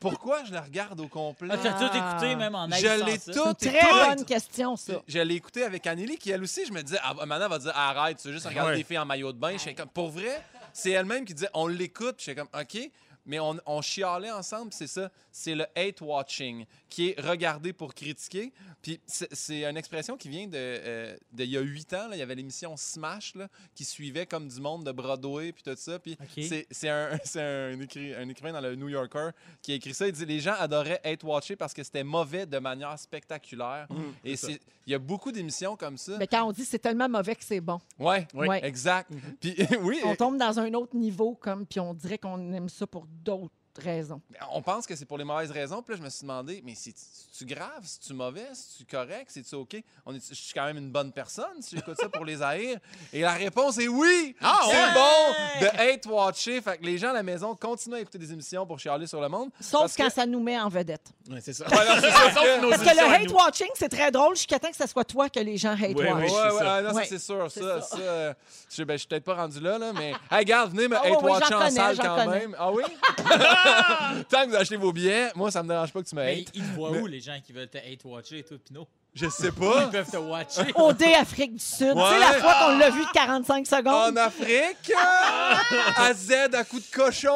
pourquoi je le regarde au complet? Ah, tu as tout écouté, même en Je l'ai ça. tout C'est une écouté. très bonne question, ça. Je l'ai écouté avec Anneli, qui elle aussi, je me disais, ah, maintenant, elle va dire, arrête, tu veux juste regarder Ouais. des filles en maillot de bain. Je fais comme, pour vrai, c'est elle-même qui disait, on l'écoute. Je fais comme, OK. Mais on, on chialait ensemble, c'est ça. C'est le hate watching, qui est regarder pour critiquer. Puis c'est- c'est une expression qui vient de, euh, de il y a huit ans. là. Il y avait l'émission Smash là, qui suivait comme du monde de Broadway puis tout ça. Puis OK. c'est- c'est un, [LAUGHS] c'est un, écri- un écrivain dans le New Yorker qui a écrit ça. Il dit les gens adoraient hate watcher parce que c'était mauvais de manière spectaculaire. Et c'est ça. c'est il y a beaucoup d'émissions comme ça. Mais quand on dit c'est tellement mauvais que c'est bon, Ouais, Oui. Ouais. exact. Puis [LAUGHS] oui, on tombe dans un autre niveau, comme, puis on dirait qu'on aime ça pour d'autres raisons. On pense que c'est pour les mauvaises raisons. Puis là, je me suis demandé, mais c'est-tu grave? C'est-tu mauvais? C'est-tu correct? C'est-tu OK? On est, je suis quand même une bonne personne si j'écoute ça pour les haïr. Et la réponse est oui! Ah, c'est ouais? bon de hate-watcher. Fait que les gens à la maison continuent à écouter des émissions pour chialer sur le monde. Sauf Parce quand que- ça nous met en vedette. Ouais, c'est ça. Ouais, non, c'est ça, [LAUGHS] Sauf nos Parce que le à nous. hate-watching, c'est très drôle jusqu'à temps que ce soit toi que les gens hate-watch. Oui, oui. Ouais, ça. non, ça, Ouais. c'est sûr. C'est Ça, ça. ça, euh, je sais, ben, je suis peut-être pas rendu là, là, mais. Hey, regarde, venez me Ah, ouais, oui, hate-watcher j'en en salle quand même. Ah oui? [LAUGHS] [LAUGHS] Tant que vous achetez vos billets, moi, ça me dérange pas que tu me Mais hates. ils te voient Mais- où, les gens qui veulent te hate-watcher et tout, Pinot? Je sais [LAUGHS] Ils pas. peuvent te watcher. OD Afrique du Sud. Tu sais, Ouais. la fois qu'on l'a vu de 45 En secondes. Afrique, euh, à Z à coup de cochon,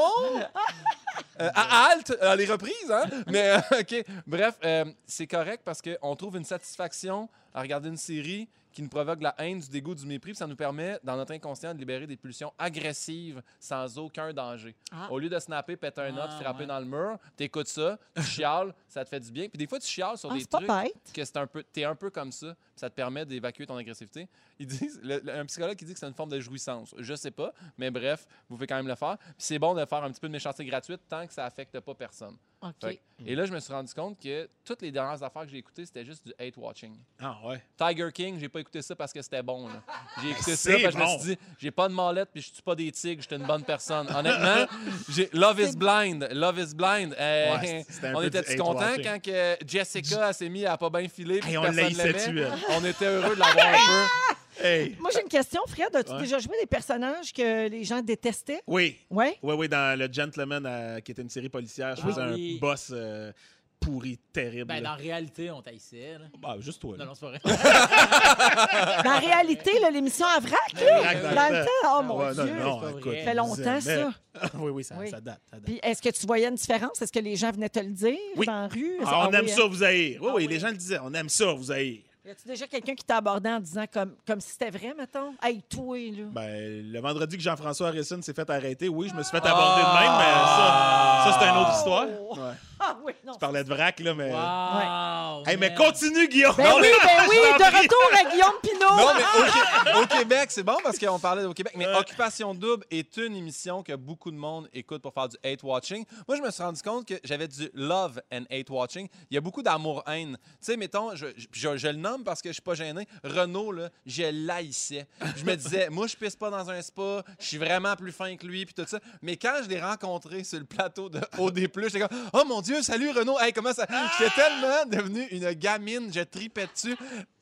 euh, à halte, à les reprises, hein? Mais, euh, OK. Bref, euh, c'est correct parce qu'on trouve une satisfaction à regarder une série qui nous provoque de la haine, du dégoût, du mépris, puis ça nous permet, dans notre inconscient, de libérer des pulsions agressives sans aucun danger. Ah. Au lieu de snapper, péter un Ah, autre, frapper ouais. dans le mur, t'écoutes ça, tu [LAUGHS] chiales, ça te fait du bien. Puis des fois, tu chiales sur Ah, des pas trucs bête. que c'est un peu, t'es un peu comme ça, puis ça te permet d'évacuer ton agressivité. Ils disent, le- le- un psychologue qui dit que c'est une forme de jouissance. Je sais pas, mais bref, vous pouvez quand même le faire. Puis c'est bon de faire un petit peu de méchanceté gratuite tant que ça affecte pas personne. Que- Et là, je me suis rendu compte que toutes les dernières affaires que j'ai écoutées, c'était juste du hate watching. Ah, ouais. Tiger King, j'ai pas écouté ça parce que c'était bon. là. J'ai écouté ça parce que je me suis dit, j'ai pas de mallette puis je tue pas des tigres, j'étais une bonne personne. Honnêtement, [LAUGHS] j'ai Love is Blind, Love is Blind. euh, Ouais, c'était un on était du content hate-watching. quand que Jessica s'est mise à pas bien filer puis Hey, on personne l'haïssait-tu, l'aimait? On était heureux de l'avoir un peu. [LAUGHS] Hey. Moi, j'ai une question, Fred. As-tu Ouais. déjà joué des personnages que les gens détestaient? Oui. Oui. Oui, oui, dans Le Gentleman, euh, qui était une série policière, je Ah faisais oui. un boss euh, pourri, terrible. Ben, dans la réalité, on là. Bah, juste toi. Non, là. non, c'est pas vrai. [LAUGHS] Dans la réalité, l'émission à vrac, là, dans le temps. Oh mon Ouais, non, Dieu. non, c'est pas écoute, vrai. Ça fait longtemps, ça. [LAUGHS] oui, oui, ça, Oui. ça date. ça date. Puis, est-ce que tu voyais une différence? Est-ce que les gens venaient te le dire Oui. dans la rue? Ah, on Ah aime oui, ça hein? vous haïr. Oui, Ah oui, oui. les gens le disaient. On aime ça vous haïr. Y a-tu déjà quelqu'un qui t'a abordé en disant comme, comme si c'était vrai, mettons? Hey, toi, là. Ben, le vendredi que Jean-François Harrison s'est fait arrêter, oui, je me suis fait aborder de même, mais ça, ça c'est une autre histoire. Oh! Ouais. [LAUGHS] Ah oui, non. Tu parlais de vrac, là, mais. Wow! Hey, mais continue, Guillaume! Ben oui, ben oui, de retour à Guillaume Pinot. Non, mais au, Qué- au Québec, c'est bon parce qu'on parlait au Québec. Mais. Occupation Double est une émission que beaucoup de monde écoute pour faire du hate watching. Moi, je me suis rendu compte que j'avais du love and hate watching. Il y a beaucoup d'amour-haine. Tu sais, mettons, je, je, je- je le nomme parce que je suis pas gêné. Renaud, là, je l'haïssais. Je me disais, moi, je pisse pas dans un spa. Je suis vraiment plus fin que lui, puis tout ça. Mais quand je l'ai rencontré sur le plateau de OD+, j'étais comme, oh mon Dieu, salut Renaud. Hey, comment ça? J'étais tellement devenu une gamine, je tripais dessus.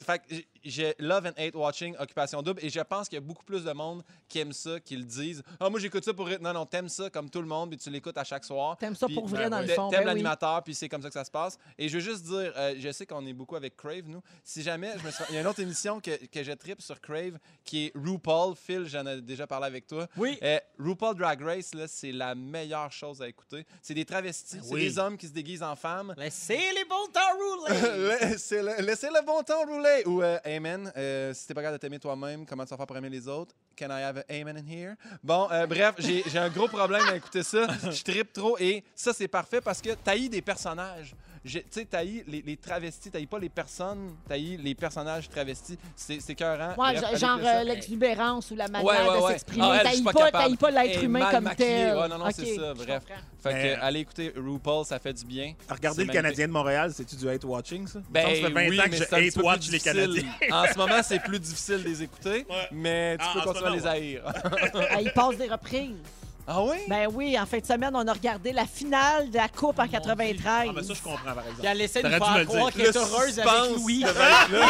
Fait que j'ai- love and hate watching Occupation Double et je pense qu'il y a beaucoup plus de monde qui aime ça, qui le disent. Ah, moi j'écoute ça pour. rire. Non, non, t'aimes ça comme tout le monde, puis tu l'écoutes à chaque soir. T'aimes ça pour vrai, ben dans le fond. T'aimes ben oui. l'animateur, puis c'est comme ça que ça se passe. Et je veux juste dire, euh, je sais qu'on est beaucoup avec Crave, nous. Si jamais, je me suis- il y a une autre émission que, que je tripe sur Crave qui est RuPaul. Phil, j'en ai déjà parlé avec toi. Oui. Euh, RuPaul Drag Race, là, c'est la meilleure chose à écouter. C'est des travestis, c'est oui. des hommes qui se déguisent en femmes. Laissez les bons temps rouler! [LAUGHS] Laissez le, laissez le bon temps rouler. Ou euh, Amen. Euh, si t'es pas capable de t'aimer toi-même, comment tu vas faire pour aimer les autres? Can I have a Amen in here? Bon, euh, bref, j'ai un gros problème à écouter ça. [LAUGHS] Je trippe trop et ça, c'est parfait parce que t'haïs des personnages. Tu sais, t'haïs les, les travestis, t'haïs pas les personnes, t'haïs les personnages travestis. C'est écœurant. Ouais, Bref, genre euh, l'exubérance ou la manière Ouais, ouais, de s'exprimer. Ah, T'haïs pas l'être humain mal comme maquillée. tel. Ouais, non, non, c'est ça, bref. Fait Mais- que, allez écouter RuPaul, ça fait du bien. Regardez le Canadien de Montréal, c'est-tu du hate watching, ça? Ben, ça fait 20 oui, ans que je petit peu hate watch plus les difficile. Canadiens. [LAUGHS] en ce moment, c'est plus difficile de les écouter, mais tu Ah, peux continuer à les haïr. [LAUGHS] Ah, il passe des reprises. Ah oui? Ben oui, en fin de semaine, on a regardé la finale de la Coupe en Mon 93. Ah, ben ça, je comprends, par exemple. Puis elle essaie de nous T'aurais dû me faire le croire dire. qu'elle est heureuse avec suspense Louis. devait [LAUGHS] être là.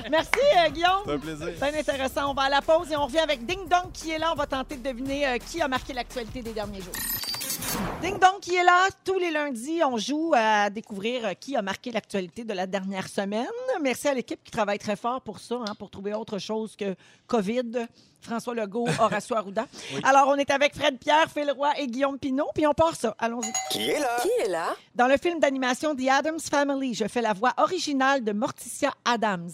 [LAUGHS] Merci, euh, Guillaume. Ça fait plaisir. Bien intéressant. On va à la pause et on revient avec Ding Dong qui est là. On va tenter de deviner euh, qui a marqué l'actualité des derniers jours. Ding Dong qui est là. Tous les lundis, on joue à découvrir euh, qui a marqué l'actualité de la dernière semaine. Merci à l'équipe qui travaille très fort pour ça, hein, pour trouver autre chose que COVID. François Legault, Horacio Arruda. [LAUGHS] Alors, on est avec Fred Pierre, Phil Roy et Guillaume Pinot, puis on part ça. Allons-y. Qui est là? Dans le film d'animation The Addams Family, je fais la voix originale de Morticia Adams.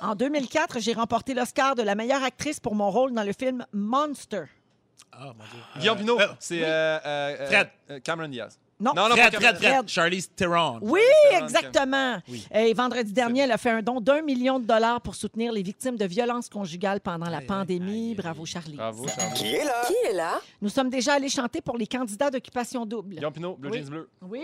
En 2004, j'ai remporté l'Oscar de la meilleure actrice pour mon rôle dans le film Monster. Ah, mon Dieu. Guillaume Pinot, Euh, c'est euh, euh, euh, Fred. euh, Cameron Diaz. Non. Non, non, Fred, Fred, Fred. Fred. Charlize Theron. Oui, Theron, exactement. Oui. Et vendredi dernier, elle a fait un don d'un million de dollars pour soutenir les victimes de violences conjugales pendant la pandémie. Bravo, Charlie. Bravo, Charlie. Qui est là? Qui est là? Nous sommes déjà allés chanter pour les candidats d'occupation double. Guillaume Pinot, Blue Oui. Jeans Bleu. Oui,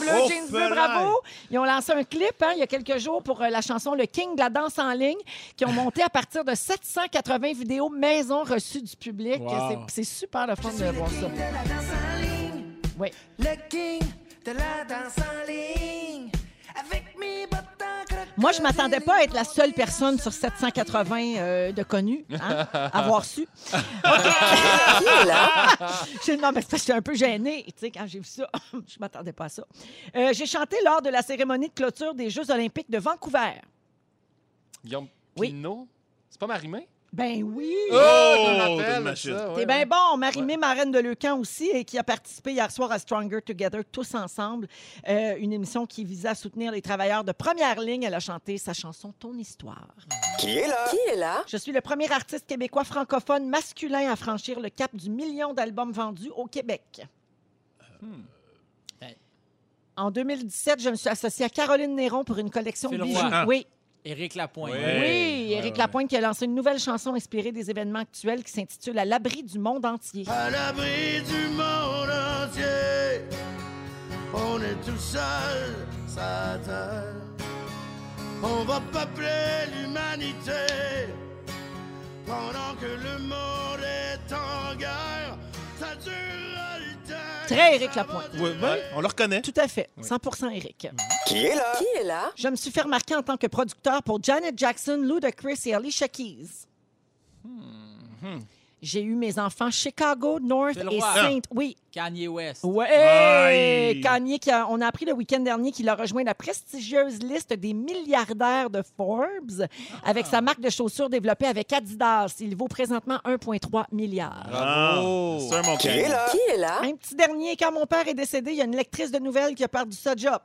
Bleu Oh, Jeans Bleu, bravo. Ils ont lancé un clip hein, il y a quelques jours pour euh, la chanson Le King de la danse en ligne, qui ont monté à partir de 780 vidéos maison reçues du public. Wow. C'est- C'est super le fun de voir ça. Oui. Le king de la danse en ligne. Avec mes bottes en crocodile. Moi, je m'attendais pas à être la seule personne sur 780 euh, de connus, hein, à avoir su. [LAUGHS] Là? [LAUGHS] J'ai- Non, mais j'étais un peu gênée, tu sais, quand j'ai vu ça. [LAUGHS] je m'attendais pas à ça. Euh, j'ai chanté lors de la cérémonie de clôture des Jeux olympiques de Vancouver. Guillaume Oui. Pinot. C'est pas Marimé? Ben oui! Oh, T'es ouais. bien bon. Marie-Mé, marraine de Leucan aussi, et qui a participé hier soir à Stronger Together, tous ensemble, Euh, une émission qui visait à soutenir les travailleurs de première ligne. Elle a chanté sa chanson Ton histoire. Qui est là? Qui est là? Je suis le premier artiste québécois francophone masculin à franchir le cap du million d'albums vendus au Québec. Ben. En 2017, je me suis associée à Caroline Néron pour une collection de bijoux. Ah. Oui, Éric Lapointe. Oui. oui, Ouais, Éric ouais, Lapointe qui a lancé une nouvelle chanson inspirée des événements actuels qui s'intitule À l'abri du monde entier. À l'abri du monde entier. On est tout seul, sa terre. On va peupler l'humanité. Pendant que le monde est en guerre, ça temps. Très Éric Lapointe. Oui, oui, on le reconnaît. Tout à fait, 100% Éric. Qui est là? Qui est là? Je me suis fait remarquer en tant que producteur pour Janet Jackson, Ludacris et Alicia Keys. J'ai eu mes enfants Chicago, North et. Saint. Oui. Kanye West. Ouais. Kanye, qui a- on a appris le week-end dernier qu'il a rejoint la prestigieuse liste des milliardaires de Forbes avec sa marque de chaussures développée avec Adidas. Il vaut présentement 1,3 milliard. Ah, Bravo. c'est un mon Qui est là? Qui est là? Un petit dernier, quand mon père est décédé, il y a une lectrice de nouvelles qui a perdu sa job.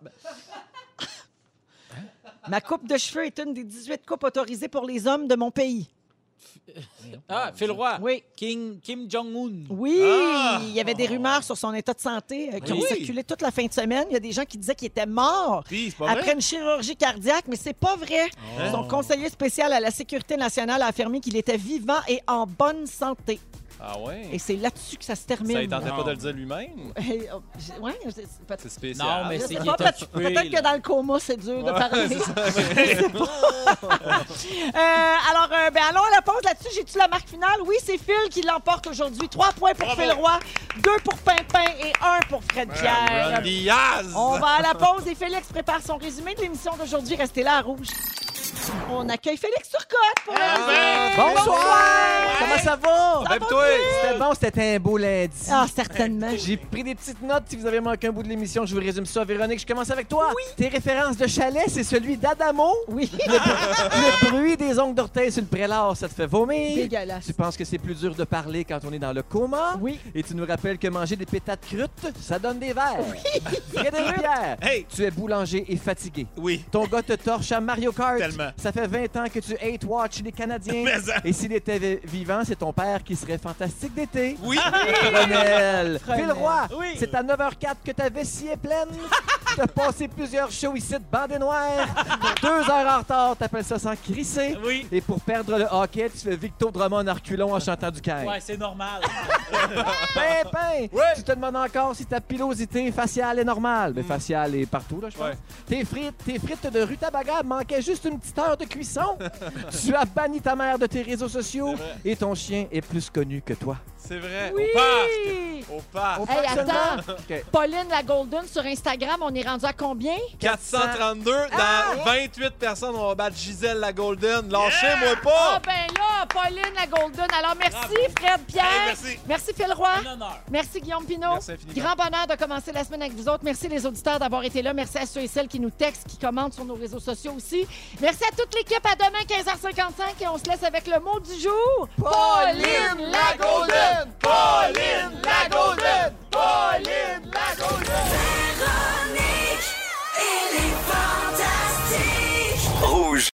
Ma coupe de cheveux est une des 18 coupes autorisées pour les hommes de mon pays. Ah, Phil Roy. Oui. King, Kim Jong-un. Oui, Ah! il y avait des rumeurs sur son état de santé euh, qui ont circulé toute la fin de semaine. Il y a des gens qui disaient qu'il était mort Puis, c'est pas après une chirurgie cardiaque, mais c'est pas vrai. Son conseiller spécial à la sécurité nationale a affirmé qu'il était vivant et en bonne santé. Ah ouais? Et c'est là-dessus que ça se termine. Ça, il tentait pas de le dire lui-même? [LAUGHS] Oh, ouais, c'est- spécial. Non, mais c'est Peut-être que dans le coma, c'est dur de parler. [LAUGHS] [LAUGHS] Euh, alors, euh, ben, allons à la pause là-dessus. J'ai-tu la marque finale? Oui, c'est Phil qui l'emporte aujourd'hui. Trois points pour Bravo. Phil Roy, deux pour Pimpin et un pour Fred Pierre. On va à la pause et Félix prépare son résumé de l'émission d'aujourd'hui. Restez là à Rouge. On accueille Félix Turcotte pour le résumé. Bonsoir! Comment ça va? Même toi! C'était bon, c'était un beau lundi. Ah, certainement. J'ai pris des petites notes. Si vous avez manqué un bout de l'émission, je vous résume ça. Véronique, je commence avec toi. Oui. Tes références de chalet, c'est celui d'Adamo. Oui. Le bruit des ongles d'orteil sur le prélat, ça te fait vomir. Dégueulasse. Tu penses que c'est plus dur de parler quand on est dans le coma. Oui. Et tu nous rappelles que manger des pétates crutes, ça donne des verres. Frédéric Pierre, Hey! tu es boulanger et fatigué. Oui. Ton gars te torche à Mario Kart. Tellement. Ça fait 20 ans que tu hate watch les Canadiens. [LAUGHS] Mais ça- Et s'il était vi- vivant, c'est ton père qui serait fantastique d'été. Oui. Ronel. [LAUGHS] Phil Ronel. Roy, Oui. c'est à 9h04 que ta vessie est pleine. [LAUGHS] T'as passé plusieurs shows ici de bandé noir. Deux heures en retard, t'appelles ça sans crisser. Oui. Et pour perdre le hockey, tu fais Victor Drummond en reculons en chantant du cain. Ouais, c'est normal. Pimpin, tu te demandes encore si ta pilosité faciale est normale. Mais faciale est partout, là, je pense. Ouais. Tes frites, tes frites de rutabaga manquaient juste une petite heure de cuisson. [LAUGHS] tu as banni ta mère de tes réseaux sociaux et ton chien est plus connu que toi. C'est vrai. Oui. Au parc! Au parc! Au Hey, attends. Pauline la Golden sur Instagram, on est rendu à combien? 432 dans 28 personnes, on va battre Gisèle la Golden. Lâchez-moi Ah pas! ben là, Pauline la Golden. Alors merci Bravo. Fred Pierre. Hey, merci. Merci Phil Roy. Un honneur. Merci Guillaume Pinot. Merci. Grand bonheur de commencer la semaine avec vous autres. Merci les auditeurs d'avoir été là. Merci à ceux et celles qui nous textent, qui commentent sur nos réseaux sociaux aussi. Merci Merci à toute l'équipe. À demain, 15h55. Et on se laisse avec le mot du jour. Pauline la Pauline la Pauline la Véronique, est fantastique! Rouge.